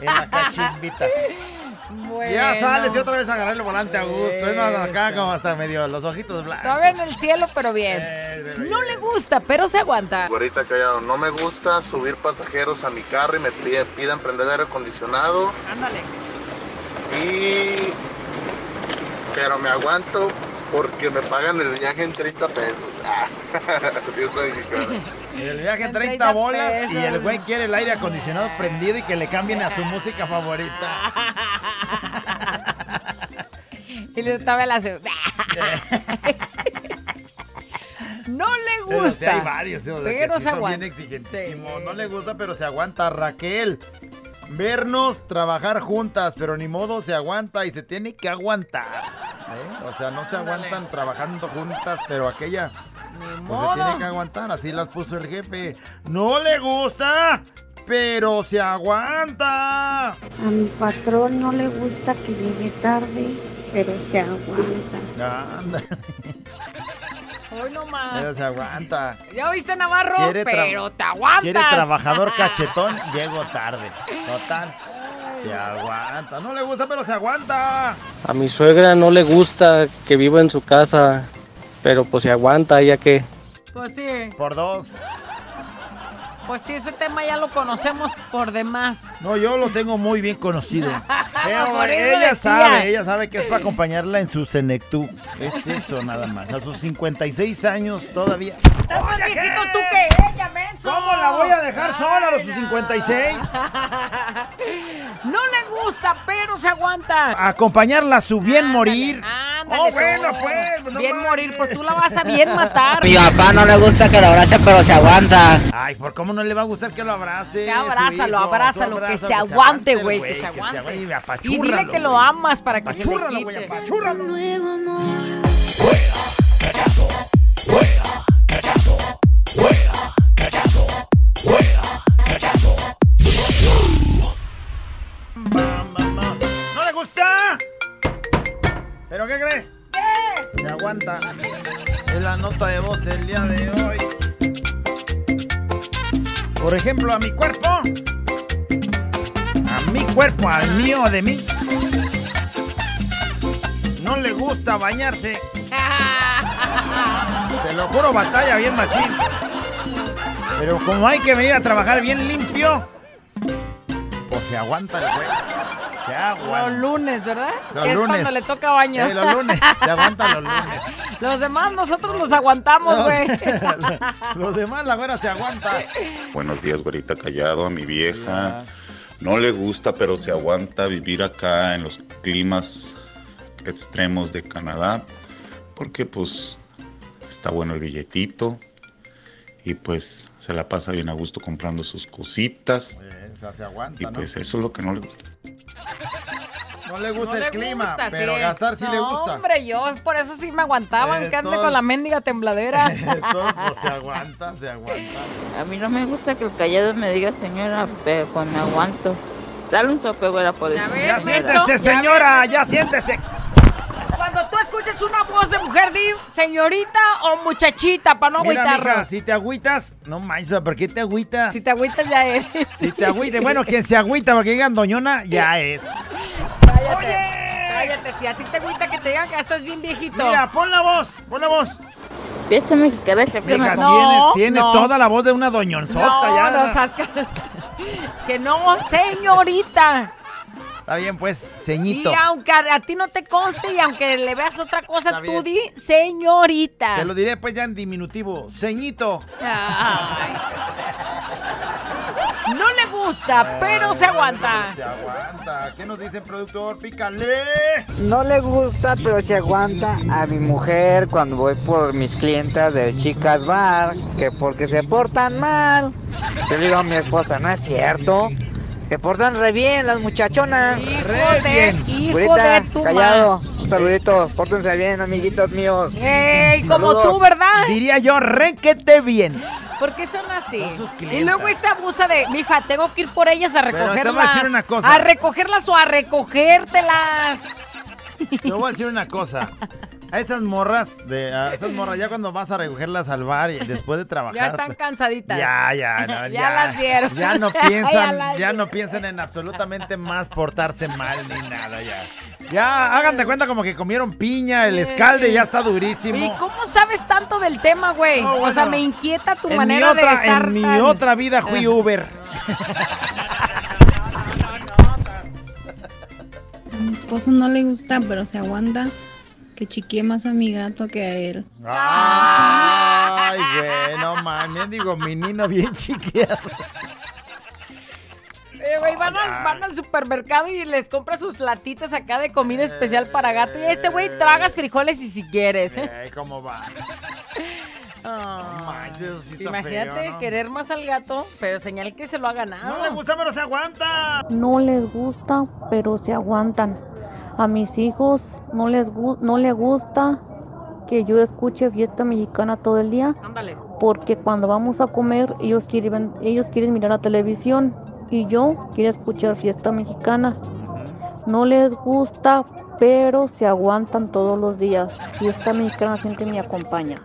en la cachimbita. Ya sales y otra vez a agarrar el volante a gusto. Es más, acá como hasta medio los ojitos blancos. Todavía en el cielo, pero bien. No le gusta, pero se aguanta. Güerita callado, no me gusta subir pasajeros a mi carro y me piden, pidan prender aire acondicionado. Ándale. Y. Pero me aguanto porque me pagan el viaje en 30 pesos. Ah. El viaje en 30 30 bolas y el güey quiere el aire acondicionado prendido y que le cambien a su música favorita. Y le todavía la. No le Pero sí hay gusta. varios, ¿sí? O sea, que pero sí se son aguanta. bien exigentísimos. No le gusta, pero se aguanta. Raquel, vernos trabajar juntas, pero ni modo se aguanta y se tiene que aguantar. ¿eh? O sea, no se aguantan trabajando juntas, pero aquella pues, se tiene que aguantar. Así las puso el jefe. No le gusta, pero se aguanta. A mi patrón no le gusta que llegue tarde, pero se aguanta. Anda, Hoy no más. pero se aguanta. ¿Ya oíste, Navarro? Pero te aguantas. Quiere trabajador cachetón, llego tarde. Total. Se aguanta. No le gusta, pero se aguanta. A mi suegra no le gusta que viva en su casa, pero pues se aguanta ya que... Pues sí. Por dos. Pues sí, ese tema ya lo conocemos por demás. No, yo lo tengo muy bien conocido. Pero Por eso ella decía. sabe, ella sabe que es para acompañarla en su Senectú. Es eso nada más. A sus 56 años todavía. Estás más viejito tú que ella, menso. ¿Cómo la voy a dejar sola a los 56? No le gusta, pero se aguanta. Acompañarla a su bien morir. Ándale, Oh, bueno, pues, no bien morir, pues tú la vas a bien matar. Mi papá no le gusta que lo abrace, pero se aguanta. Ay, ¿por cómo no le va a gustar que lo abrace? Su abrázalo, hijo? abrázalo, que se aguante, güey, que se aguante. Y dile que lo amas para que se le Apachúrralo, güey, quite. apachúrralo. ¿No Por ejemplo, a mi cuerpo. A mi cuerpo, al mío de mí. No le gusta bañarse. Te lo juro, batalla bien machín. Pero como hay que venir a trabajar bien limpio, pues se aguanta el güey. Se aguanta. Los lunes, ¿verdad? Los que es lunes. cuando le toca baño. Eh, los lunes. Se aguanta los lunes. Los demás nosotros nos aguantamos, güey. Los demás, la güera se aguanta. Buenos días, güerita callado, a mi vieja. No le gusta, pero se aguanta vivir acá en los climas extremos de Canadá, porque pues está bueno el billetito y pues se la pasa bien a gusto comprando sus cositas Esa se aguanta, y ¿no? pues eso es lo que no le gusta. No le gusta No el le clima, gusta, pero sí. gastar sí le No, gusta. hombre, yo por eso sí me aguantaba, Eh, aunque ande con la mendiga tembladera. Todo pues, se aguanta, se aguanta. A mí no me gusta que el callado me diga señora, pero pues me aguanto. Dale un sope, güera, por eso. Ya siéntese, señora, ya siéntese. Cuando tú escuches una voz de mujer, di señorita o muchachita, para no agüitarnos. si te agüitas, no manches, ¿por qué te agüitas? Si te agüitas ya eres. Si te agüitas, bueno, quien se agüita porque digan doñona, ya es. Cállate. Cállate, si a ti te agüita que te digan que ya estás bien viejito. Mira, pon la voz, pon la voz. Fiesta mexicana me Mija, tienes, No, tienes no. toda la voz de una doñonzota no, ya. no Que no, señorita. Está bien, pues, ceñito. Y aunque a, a ti no te conste y aunque le veas otra cosa, Está tú bien. di señorita. Te lo diré pues ya en diminutivo. Ceñito. Ay. No le gusta, pero se aguanta. Se aguanta. ¿Qué nos dice el productor? Pícale. No le gusta, pero se aguanta a mi mujer cuando voy por mis clientas de Chicas Bar, que porque se portan mal. Yo le digo a mi esposa, no es cierto. Se portan re bien las muchachonas. Re bien. hijo Güerita, de tu callado. Un saludito. Pórtense bien, amiguitos míos. Ey, como tú, ¿verdad? Diría yo, requete bien. ¿Por qué son así? y luego esta abusa de, mija, tengo que ir por ellas a Pero te voy a recogerlas. decir una cosa. A recogerlas o a recogértelas. Te voy a decir una cosa. A esas morras, de, a esas morras, ya cuando vas a recogerlas al bar y después de trabajar. Ya están cansaditas. Ya, ya, no, Ya ya, las vieron. Ya no piensan, ya, no piensan en absolutamente más portarse mal ni nada ya. Ya, hagan de cuenta como que comieron piña, el escalde ya está durísimo. ¿Y cómo sabes tanto del tema, güey? No, O sea, me inquieta tu manera otra, de estar en mi tan- otra vida fui. Uber. A mi esposo no le gusta, pero se aguanta que chiquee más a mi gato que a él. Ay, güey, no mames, digo, mi nino bien chiqueado. Eh, güey, van, al, van al supermercado y les compra sus latitas acá de comida especial para gato. Y este güey tragas frijoles y si quieres. ¿eh? Ey, ¿Cómo va? Ah, manches, sí está Imagínate feo, ¿no? querer más al gato, pero señal que se lo ha ganado. No le gusta, pero se aguanta. No les gusta, pero se aguantan. A mis hijos no les gu- no les gusta que yo escuche fiesta mexicana todo el día, Ándale. porque cuando vamos a comer ellos quieren ellos quieren mirar la televisión y yo quiero escuchar fiesta mexicana. No les gusta, pero se aguantan todos los días. Fiesta mexicana siempre me acompaña.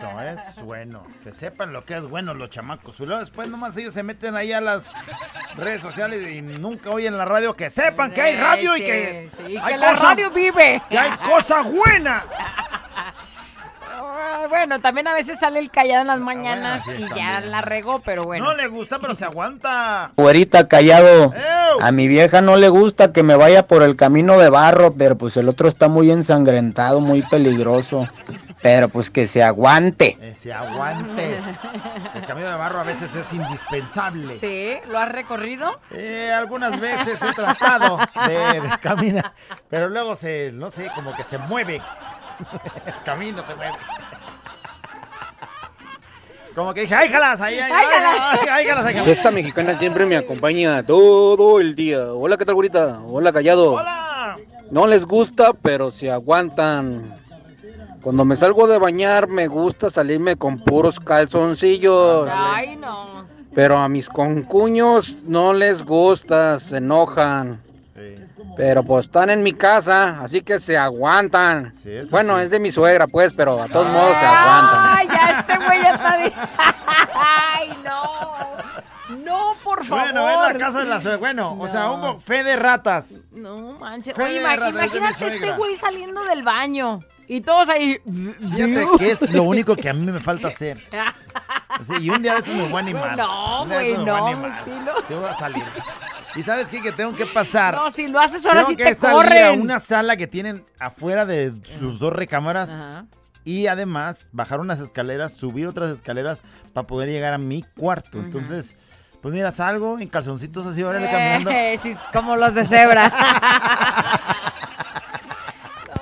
Eso es bueno. Que sepan lo que es bueno los chamacos. Y luego después nomás ellos se meten ahí a las redes sociales y nunca oyen la radio. Que sepan que hay radio y que, Sí, hay que la cosa- radio vive. que hay cosa buena. Ah, Bueno, también a veces sale el callado en las mañanas sí, y ya también. la regó, pero bueno. No le gusta, pero se aguanta. Güerita callado. A mi vieja no le gusta que me vaya por el camino de barro, pero pues el otro está muy ensangrentado, muy peligroso. Pero pues que se aguante. Que se aguante. El camino de barro a veces es indispensable. Sí, ¿lo has recorrido? Eh, algunas veces he tratado de, de caminar, pero luego se, no sé, como que se mueve. El camino se mueve. Como que dije, ¡ay, jalas! ¡Ahí, ahí, ¡Ay, ay, ay, jalas, ay, jalas! Fiesta mexicana siempre me acompaña todo el día. Hola, ¿qué tal, güerita? Hola, callado. ¡Hola! No les gusta, pero se aguantan. Cuando me salgo de bañar, me gusta salirme con puros calzoncillos. Ay, no. Pero a mis concuños no les gusta, se enojan. Pero pues están en mi casa, así que se aguantan. bueno, es de mi suegra, pues, pero a todos modos se aguantan. Ay, ya este güey ya está de... Ay, no. No, por favor. Bueno, es la casa de la suegra. Bueno, o sea, un fe de ratas. No manches. Fe Oye, ratas, imagínate este güey saliendo del baño y todos ahí. Fíjate que es lo único que a mí me falta hacer. Sí, y un día de estos me voy a animar. No, güey, no. sí, no. Te voy a salir. ¿Y sabes qué? Que tengo que pasar. No, si lo haces ahora tengo sí que te salir corren. a una sala que tienen afuera de sus dos recámaras. Y además bajar unas escaleras, subir otras escaleras para poder llegar a mi cuarto. Entonces, pues mira, salgo en calzoncitos así, órale, caminando. Eh, sí, como los de cebra.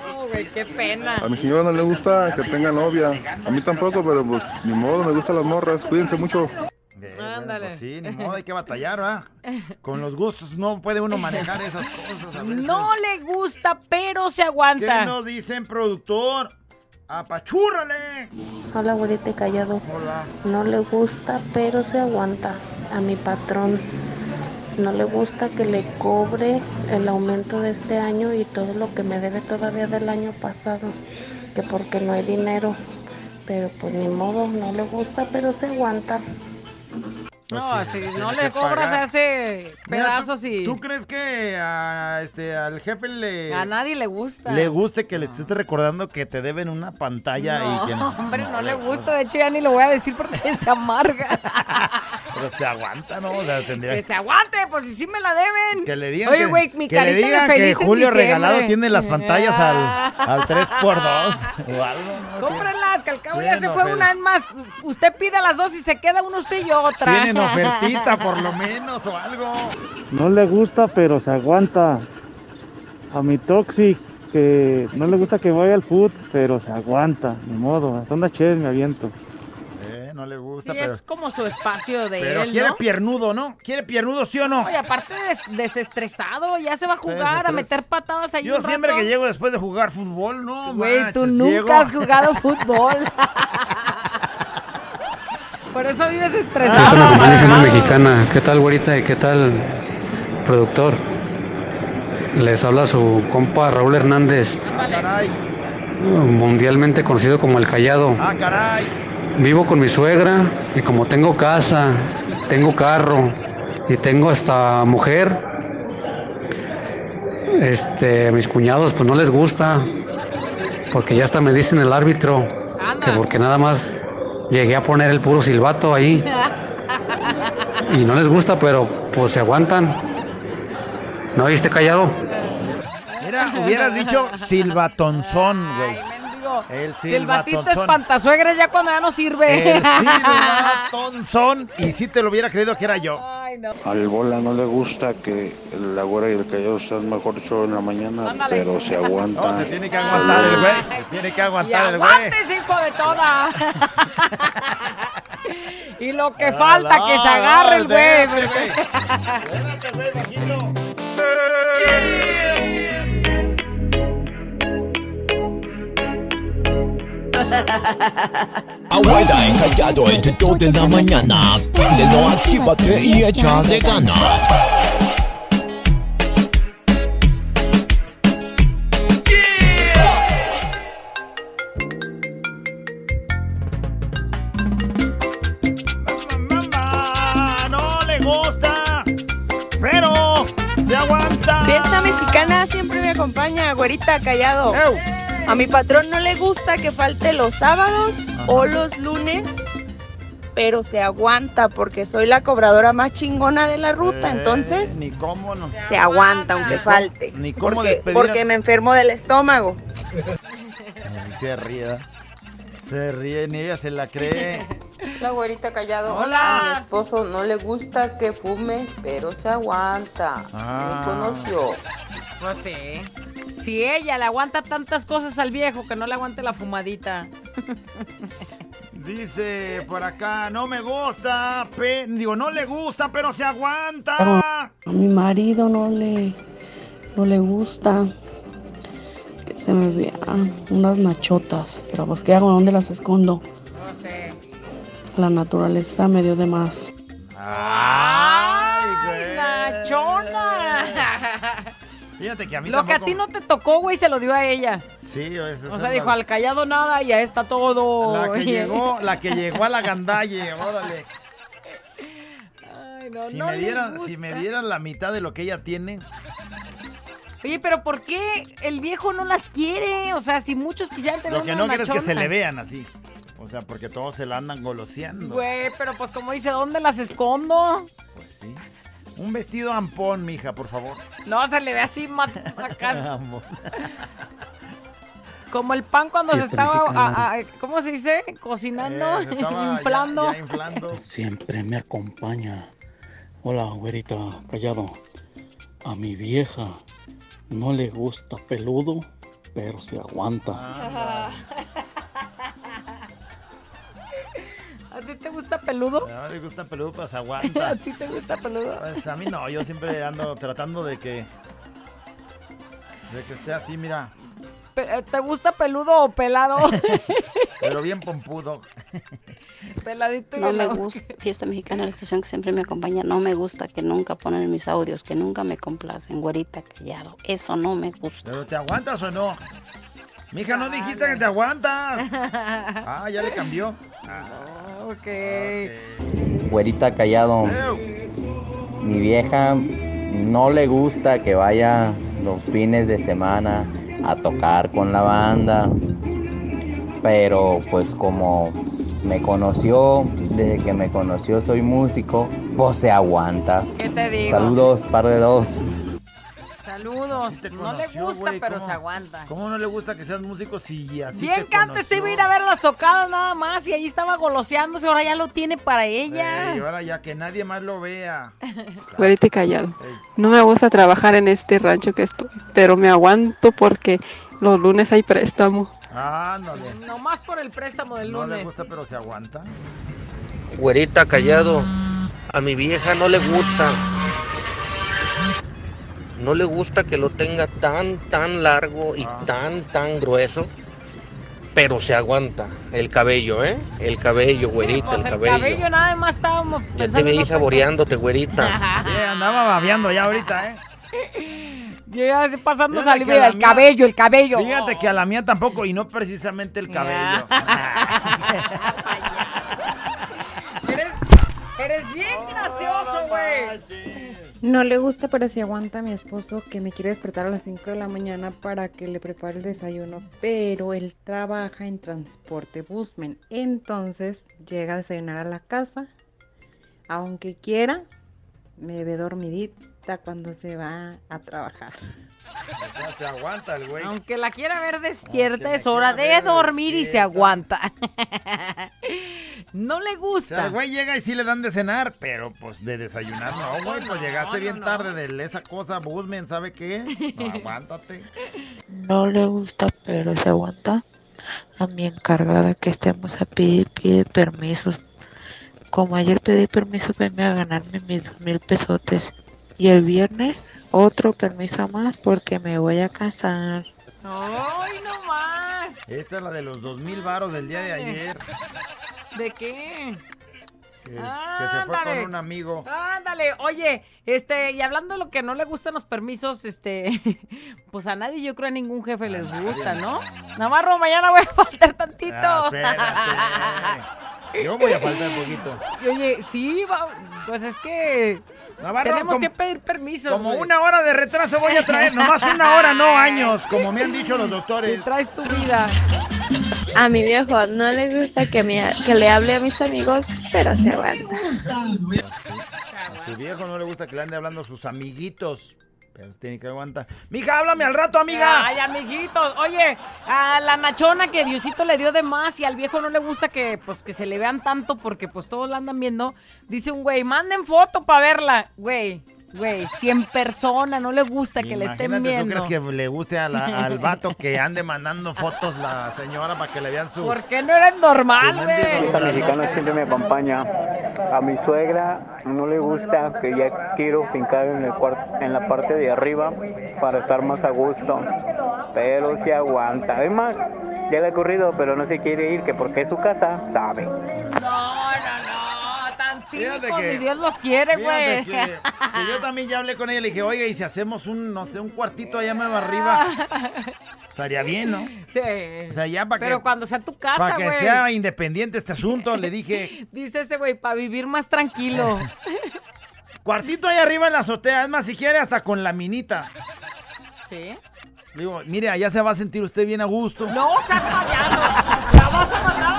no, güey, qué pena. A mi señora no le gusta que tenga novia. A mí tampoco, pero pues ni modo, me gustan las morras. Cuídense mucho. Ándale. Pues sí, ni modo, hay que batallar, ¿verdad? Con los gustos no puede uno manejar esas cosas a veces. No le gusta, pero se aguanta. ¿Qué nos dicen, productor? ¡Apachúrrale! Hola, güerita callado. No le gusta, pero se aguanta a mi patrón. No le gusta que le cobre el aumento de este año y todo lo que me debe todavía del año pasado. Que porque no hay dinero. Pero pues ni modo, no le gusta, pero se aguanta. No, si tiene no le cobras hace Mira, pedazos ¿tú, y ¿Tú crees que a, este, al jefe le, a nadie le gusta. le guste que le estés recordando que te deben una pantalla no, y que no? hombre, no, le gusta. De hecho, ya ni lo voy a decir porque se amarga. Pero se aguanta, ¿no? O sea, tendría que se aguante, pues si sí me la deben. Que le digan Oye, que, güey, mi que le digan que Julio. Regalado tiene las pantallas al, al 3x2 o algo. ¿no? Cómprenlas, que al cabo ya se fue una vez más. Usted pide las dos y se queda una usted y otra. Tienen ofertita por lo menos o algo. No le gusta, pero se aguanta. A mi Toxic, que no le gusta que vaya al food, pero se aguanta. Ni modo, hasta una chévere me aviento. Eh, no le gusta, Sí, pero, es como su espacio de pero él, quiere ¿no? piernudo, ¿no? ¿Quiere piernudo, sí o no? Oye, aparte des- desestresado, ya se va a jugar, a meter patadas ahí Yo un siempre rato. que llego después de jugar fútbol, no, Güey, tú nunca llego- has jugado fútbol. Por eso vives estresado. Fiesta mexicana, amargado. mexicana. ¿Qué tal, güerita? ¿Y qué tal, productor? Les habla su compa Raúl Hernández, Ah, caray. mundialmente conocido como el Callado. Ah, caray. Vivo con mi suegra y como tengo casa, tengo carro y tengo hasta mujer, este, a mis cuñados pues no les gusta porque ya hasta me dicen el árbitro que porque nada más llegué a poner el puro silbato ahí y no les gusta pero pues se aguantan. ¿No viste callado? Mira, hubieras dicho silbatonzón, güey. Mendigo, El Silbatito silbatonzón. espantasuegres ya cuando ya no sirve. El silbatonzón. Y si te lo hubiera creído que era yo. Ay, no. Al bola no le gusta que la güera y el callado sean mejor show en la mañana, Ándale. pero se aguanta. No, se tiene que aguantar el güey. Se tiene que Y aguantar el güey. hijo de toda. y lo que falta, que se agarre el güey. espérate, porque- Abuela encallado entre 2 de la mañana. Préndelo, actívate y échale ganas. No le gusta, pero se aguanta. Fiesta mexicana siempre me acompaña, güerita callado. A mi patrón no le gusta que falte los sábados o los lunes, pero se aguanta porque soy la cobradora más chingona de la ruta, entonces Eh, Ni cómo no. se aguanta aunque falte. Ni cómo porque, despedir a- porque me enfermo del estómago. Ay, Se ríe. Se ríe, ni ella se la cree. La güerita callado. Hola. A mi esposo no le gusta que fume, pero se aguanta. Ah. Me conoció. Pues sí. Si ella le aguanta tantas cosas al viejo, que no le aguante la fumadita. Dice por acá, no me gusta, pe- digo, no le gusta, pero se aguanta. A mi marido no le, no le gusta que se me vean unas nachotas, pero pues ¿qué hago? ¿Dónde las escondo? No sé. La naturaleza me dio de más. ¡Ay, Nachona! Fíjate que a mí Lo que a ti no te tocó, güey, se lo dio a ella. Sí, O es sea, la- dijo, al callado nada y a esta todo. La que llegó, la que llegó a la gandalle, órale. Ay, no, Si, no me dieran, si me dieran la mitad de lo que ella tiene, Oye, pero ¿por qué el viejo no las quiere? O sea, si muchos quisieran tener lo que una no quiero es que se le vean así. O sea, porque todos se la andan goloseando. Güey, pero pues como dice, ¿dónde las escondo? Sí. Un vestido ampón, mija, por favor. No, se le ve así ma- acá, como el pan cuando se estaba, a- a- ¿cómo se dice? Cocinando, Eh, se estaba ya- inflando. ya inflando. Siempre me acompaña. Hola, güerita, callado. A mi vieja no le gusta peludo, pero se aguanta. Ah. ¿A ti te gusta peludo? A mí me gusta peludo, pero se ¿A aguanta. ti te gusta peludo? Pues a mí no, yo siempre ando tratando de que. De que esté así, mira. Eh, ¿Te gusta peludo o pelado? Pero bien pompudo. Peladito y No me gusta, fiesta mexicana, la estación que siempre me acompaña, no me gusta que nunca ponen mis audios, que nunca me complacen, güerita callado, eso no me gusta. ¿Pero te aguantas o no? Mija, no dijiste que te aguantas. Ah, ya le cambió. Ok. Güerita callado. Mi vieja no le gusta que vaya los fines de semana a tocar con la banda. Pero pues como me conoció, desde que me conoció soy músico, pues se aguanta. ¿Qué te digo? Saludos, par de dos. Saludos. no le gusta, pero se aguanta. ¿Cómo no le gusta que seas músico si así Bien te que antes te iba a ir a ver las tocadas nada más y ahí estaba goloseándose, ahora ya lo tiene para ella. Y ahora ya que nadie más lo vea. Güerita y callado. No me gusta trabajar en este rancho que estoy, pero me aguanto porque los lunes hay préstamo. Ándale. Nomás por el préstamo del No le lunes. gusta, pero se aguanta. Güerita callado, a mi vieja no le gusta. No le gusta que lo tenga tan, tan largo y tan, tan grueso. Pero se aguanta. El cabello, ¿eh? El cabello, güerita, Pues el el cabello. cabello nada más estábamos Ya te otra saboreándote, güerita. Sí, andaba babeando ya ahorita, ¿eh? Ya pasando saliva, el mía- cabello, el cabello. Fíjate que a la mía tampoco, y no precisamente el cabello. Eres, eres bien gracioso, güey. No le gusta, pero sí aguanta a mi esposo que me quiere despertar a las 5 de la mañana para que le prepare el desayuno, pero él trabaja en transporte busmen. Entonces llega a desayunar a la casa, aunque quiera, me ve cuando se va a trabajar. O sea, se aguanta el güey. Aunque la quiera ver despierta, es hora de dormir y se aguanta. no le O sea, gusta. el güey llega y sí le dan de cenar, pero pues de desayunar no, güey. Pues llegaste no, bien no. tarde de esa cosa, Busmen, ¿sabe qué? No, aguántate. No le gusta, pero se aguanta. A mi encargada que estemos a pedir, pide permisos. Como ayer pedí permiso para irme a ganarme mis dos mil pesotes. Y el viernes otro permiso más porque me voy a casar. ¡Ay, no más! Esta es la de los dos mil varos del día de ayer. ¿De qué? Que, que se fue Ándale. con un amigo. Ándale, oye, este, y hablando de lo que no le gustan los permisos, este, pues a nadie, yo creo a ningún jefe les gusta, ¿no? Navarro, mañana voy a faltar tantito. Ah, espérate. Yo voy a faltar un poquito. Y Oye, sí, va- pues es que Navarro, tenemos como- que pedir permiso. Como una hora de retraso voy a traer, nomás una hora, no años, como me han dicho los doctores. traes tu vida. A mi viejo no le gusta que, me, que le hable a mis amigos, pero se aguanta. A su viejo no le gusta que le ande hablando a sus amiguitos. Tiene que aguantar. Mija, háblame al rato, amiga. Ay, amiguitos. Oye, a la nachona que Diosito le dio de más y al viejo no le gusta que, pues, que se le vean tanto porque, pues, todos la andan viendo. Dice un güey, manden foto para verla. Güey, güey, 100 personas, no le gusta que le estén Imagínate, ¿tú viendo. crees que le guste a la- al vato que ande mandando fotos la señora para que le vean su... ¿Por qué no eres normal, güey? Esta mexicana siempre me acompaña. A mi suegra no le gusta que ya quiero fincar en, el en la parte de arriba para estar más a gusto. Pero se aguanta. Además, ya le he corrido, pero no se quiere ir, que porque es su casa, sabe. No, no, no, tan Fíjate cínicos, que- Dios los quiere, güey. Fíjate que, que yo también ya hablé con ella, le dije, oiga, y si hacemos un, no sé, un cuartito allá más arriba, estaría bien, ¿no? Sí. O sea, ya para Pero que, cuando sea tu casa, para que sea independiente este asunto, le dije, Dice ese güey, para vivir más tranquilo. cuartito ahí arriba en la azotea, es más, si quiere hasta con la minita. ¿Sí? Digo, mire, allá se va a sentir usted bien a gusto. No seas payaso. La vas a mandar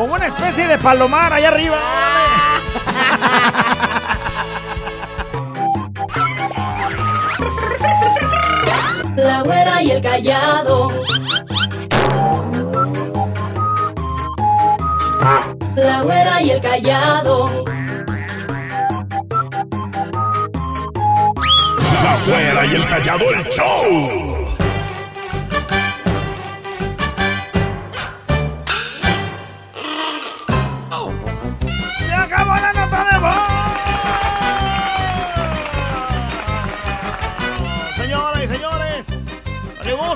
Como una especie de palomar allá arriba. La güera y el callado. La güera y el callado. La güera y el callado el show.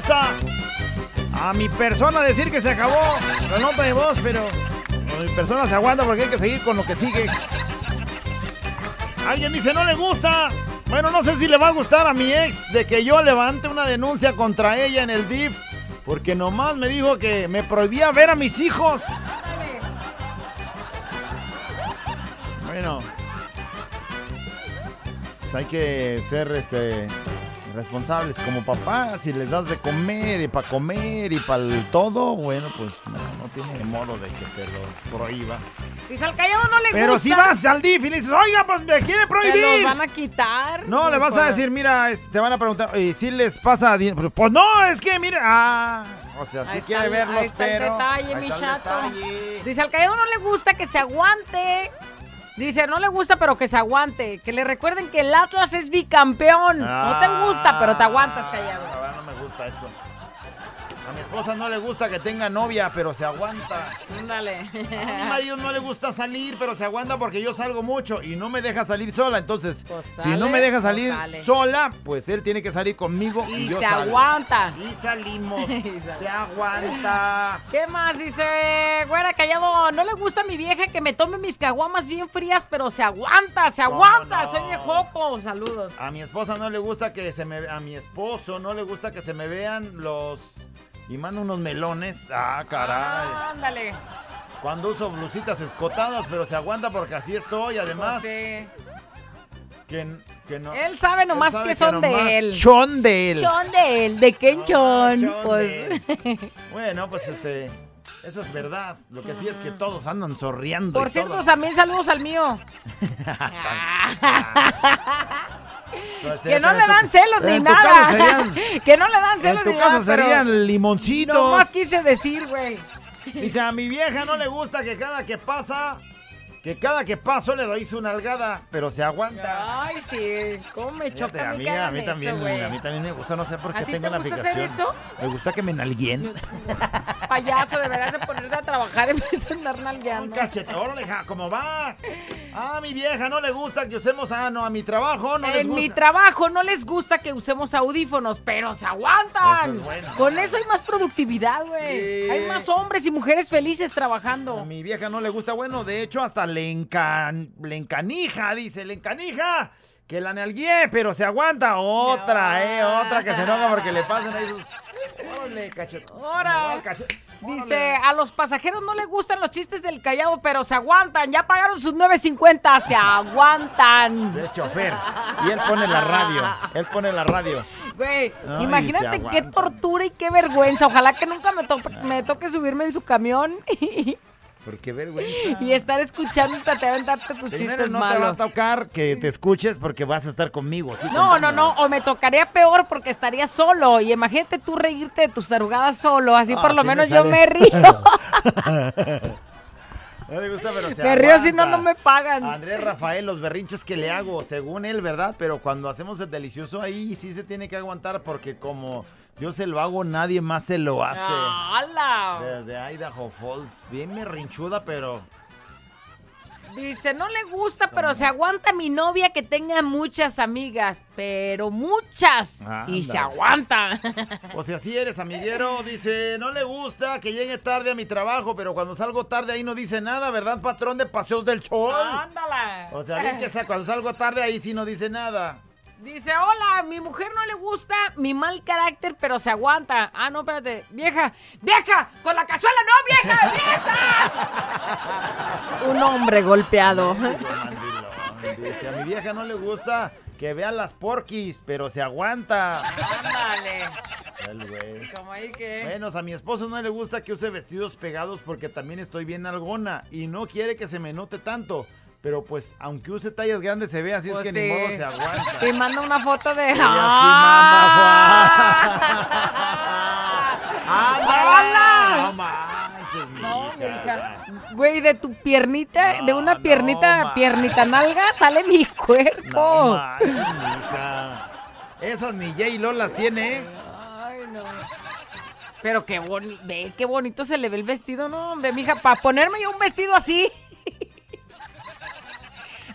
A mi persona decir que se acabó la nota de voz, pero mi persona se aguanta porque hay que seguir con lo que sigue. Alguien dice no le gusta. Bueno, no sé si le va a gustar a mi ex de que yo levante una denuncia contra ella en el DIF porque nomás me dijo que me prohibía ver a mis hijos. Bueno, pues hay que ser este responsables como papá, si les das de comer y para comer y para todo, bueno, pues no, no tiene modo de que te lo prohíba. Dice al callado no le Pero gusta. si vas al DIF y le dices, oiga, pues me quiere Te prohibir. los van a quitar. No, le vas a Pues, decir, mira, te van a preguntar, ¿y si les pasa dinero? Pues no, es que mira, ah, o sea, si quiere verlos, ahí está el pero... detalle, mi chato. Dice al callado no le gusta que se aguante. Dice, no le gusta, pero que se aguante. Que le recuerden que el Atlas es bicampeón. no te gusta, pero te aguantas callado. Ah, no me gusta eso. A mi esposa no le gusta que tenga novia, pero se aguanta. Ándale. A mi marido no le gusta salir, pero se aguanta porque yo salgo mucho y no me deja salir sola. Entonces, si no me deja pues salir sola, pues él tiene que salir conmigo y, Y yo se salgo. aguanta. Y salimos. se aguanta. ¿Qué más? Dice, güera callado, no le gusta a mi vieja que me tome mis caguamas bien frías, pero se aguanta, se ¿Cómo aguanta. no? Soy de Joco. Saludos. A mi esposa no le gusta que se me a mi esposo no le gusta que se me vean los y mando unos melones. Ah, caray. Ándale. Cuando uso blusitas escotadas, pero se aguanta porque así estoy, además. Sí. Que, que no. Él sabe nomás sabe que son nomás de él. Son de él. Son de él. ¿De qué chon? son Pues. Bueno, pues este eso es verdad. Lo que sí es que todos andan sorriendo Por cierto, todos- también saludos al mío. Que no le en tu- dan celos ni en tu nada. que no le dan en celos tu ni nada. pero serían limoncitos. Nomás quise decir, güey. Dice, a mi vieja no le gusta que cada que pasa, que cada que paso le doy su nalgada, pero se aguanta. Ay, sí. ¿Cómo me Fíjate, choca a mí a mí eso, también, güey. a mí también me gusta, no sé por ¿A qué tengo te una gusta hacer aplicación. eso? Me gusta que me nalguen. Payaso, deberás de ponerte a trabajar en vez de andar nalgueando. Un cachetón, hija, ¿cómo va? A mi vieja no le gusta que usemos, ah, no, a mi trabajo no les en gusta. mi trabajo no les gusta que usemos audífonos, pero se aguantan. Eso es bueno. Con eso hay más productividad, güey. Sí. Hay más hombres y mujeres felices trabajando. A mi vieja no le gusta, bueno, de hecho hasta le, encan, le encanija, dice, le encanija. Que la nalgué, pero se aguanta. Otra, eh, otra que se enoja porque le pasan ahí sus... Órale, cachetón. Cachet- Dice, a los pasajeros no les gustan los chistes del callado, pero se aguantan. Ya pagaron sus 9.50, se aguantan. Es chofer. Y él pone la radio. Él pone la radio. Güey, Ay, imagínate qué tortura y qué vergüenza. Ojalá que nunca me, to- me toque subirme en su camión Por qué vergüenza. y estar escuchándote te aventarte tus Primero chistes no te va a malos. tocar que te escuches porque vas a estar conmigo. aquí No, no, no, o me tocaría peor porque estaría solo. Y imagínate tú reírte de tus tarugadas solo, así Ah, por lo sí me menos yo me río. No le gusta, pero se me río si no, no me pagan. Andrés Rafael, los berrinches que le hago, según él, ¿verdad? Pero cuando hacemos el delicioso ahí sí se tiene que aguantar porque como yo se lo hago, nadie más se lo hace. ¡Hala! Desde Idaho Falls, bien merrinchuda, pero Dice, no le gusta, pero se aguanta mi novia que tenga muchas amigas, pero muchas. Y se aguanta. O si así eres, amiguero, dice, no le gusta que llegue tarde a mi trabajo, pero cuando salgo tarde ahí no dice nada, ¿verdad, patrón de Paseos del Sol? Ándala. O sea, bien que sea, cuando salgo tarde ahí sí no dice nada. Dice, hola, mi mujer no le gusta mi mal carácter, pero se aguanta. Ah, no, espérate. Vieja, vieja, con la cazuela, no, vieja, vieja. Un hombre golpeado. Dice, a mi vieja no le gusta que vea las porquis, pero se aguanta. Ándale. El güey. Como ahí que... Bueno, a mi esposo no le gusta que use vestidos pegados porque también estoy bien algona y no quiere que se me note tanto. Pero pues, aunque use tallas grandes se ve, así Pues es que sí. ni modo se aguanta. Te manda una foto de... ¡Ah! ¡Ándale! No manches, mi No, hija. mija. Güey, de tu piernita, de una piernita, piernita nalga, sale mi cuerpo. No manches, mija. Esas ni J-Lo las tiene, ¿eh? Ay, no. Pero qué bonito, ve, qué bonito se le ve el vestido, no, hombre, mija, para ponerme yo un vestido así.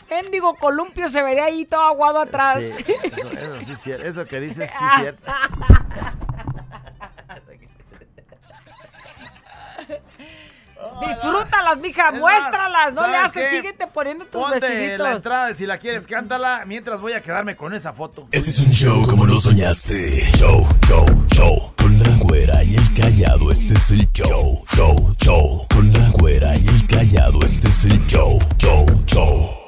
Éndigo columpio se vería ahí todo aguado atrás. Sí, eso, sí es cierto. Eso que dices sí es cierto. Disfrútalas, mija, es muéstralas, no le haces, síguete poniendo tus Ponte vestiditos. la entrada, si la quieres, cántala, mientras voy a quedarme con esa foto. Este es un show como lo soñaste. Show, show, show. Con la güera y el callado, este es el show, show, show. Con la güera y el callado, este es el show, show, show.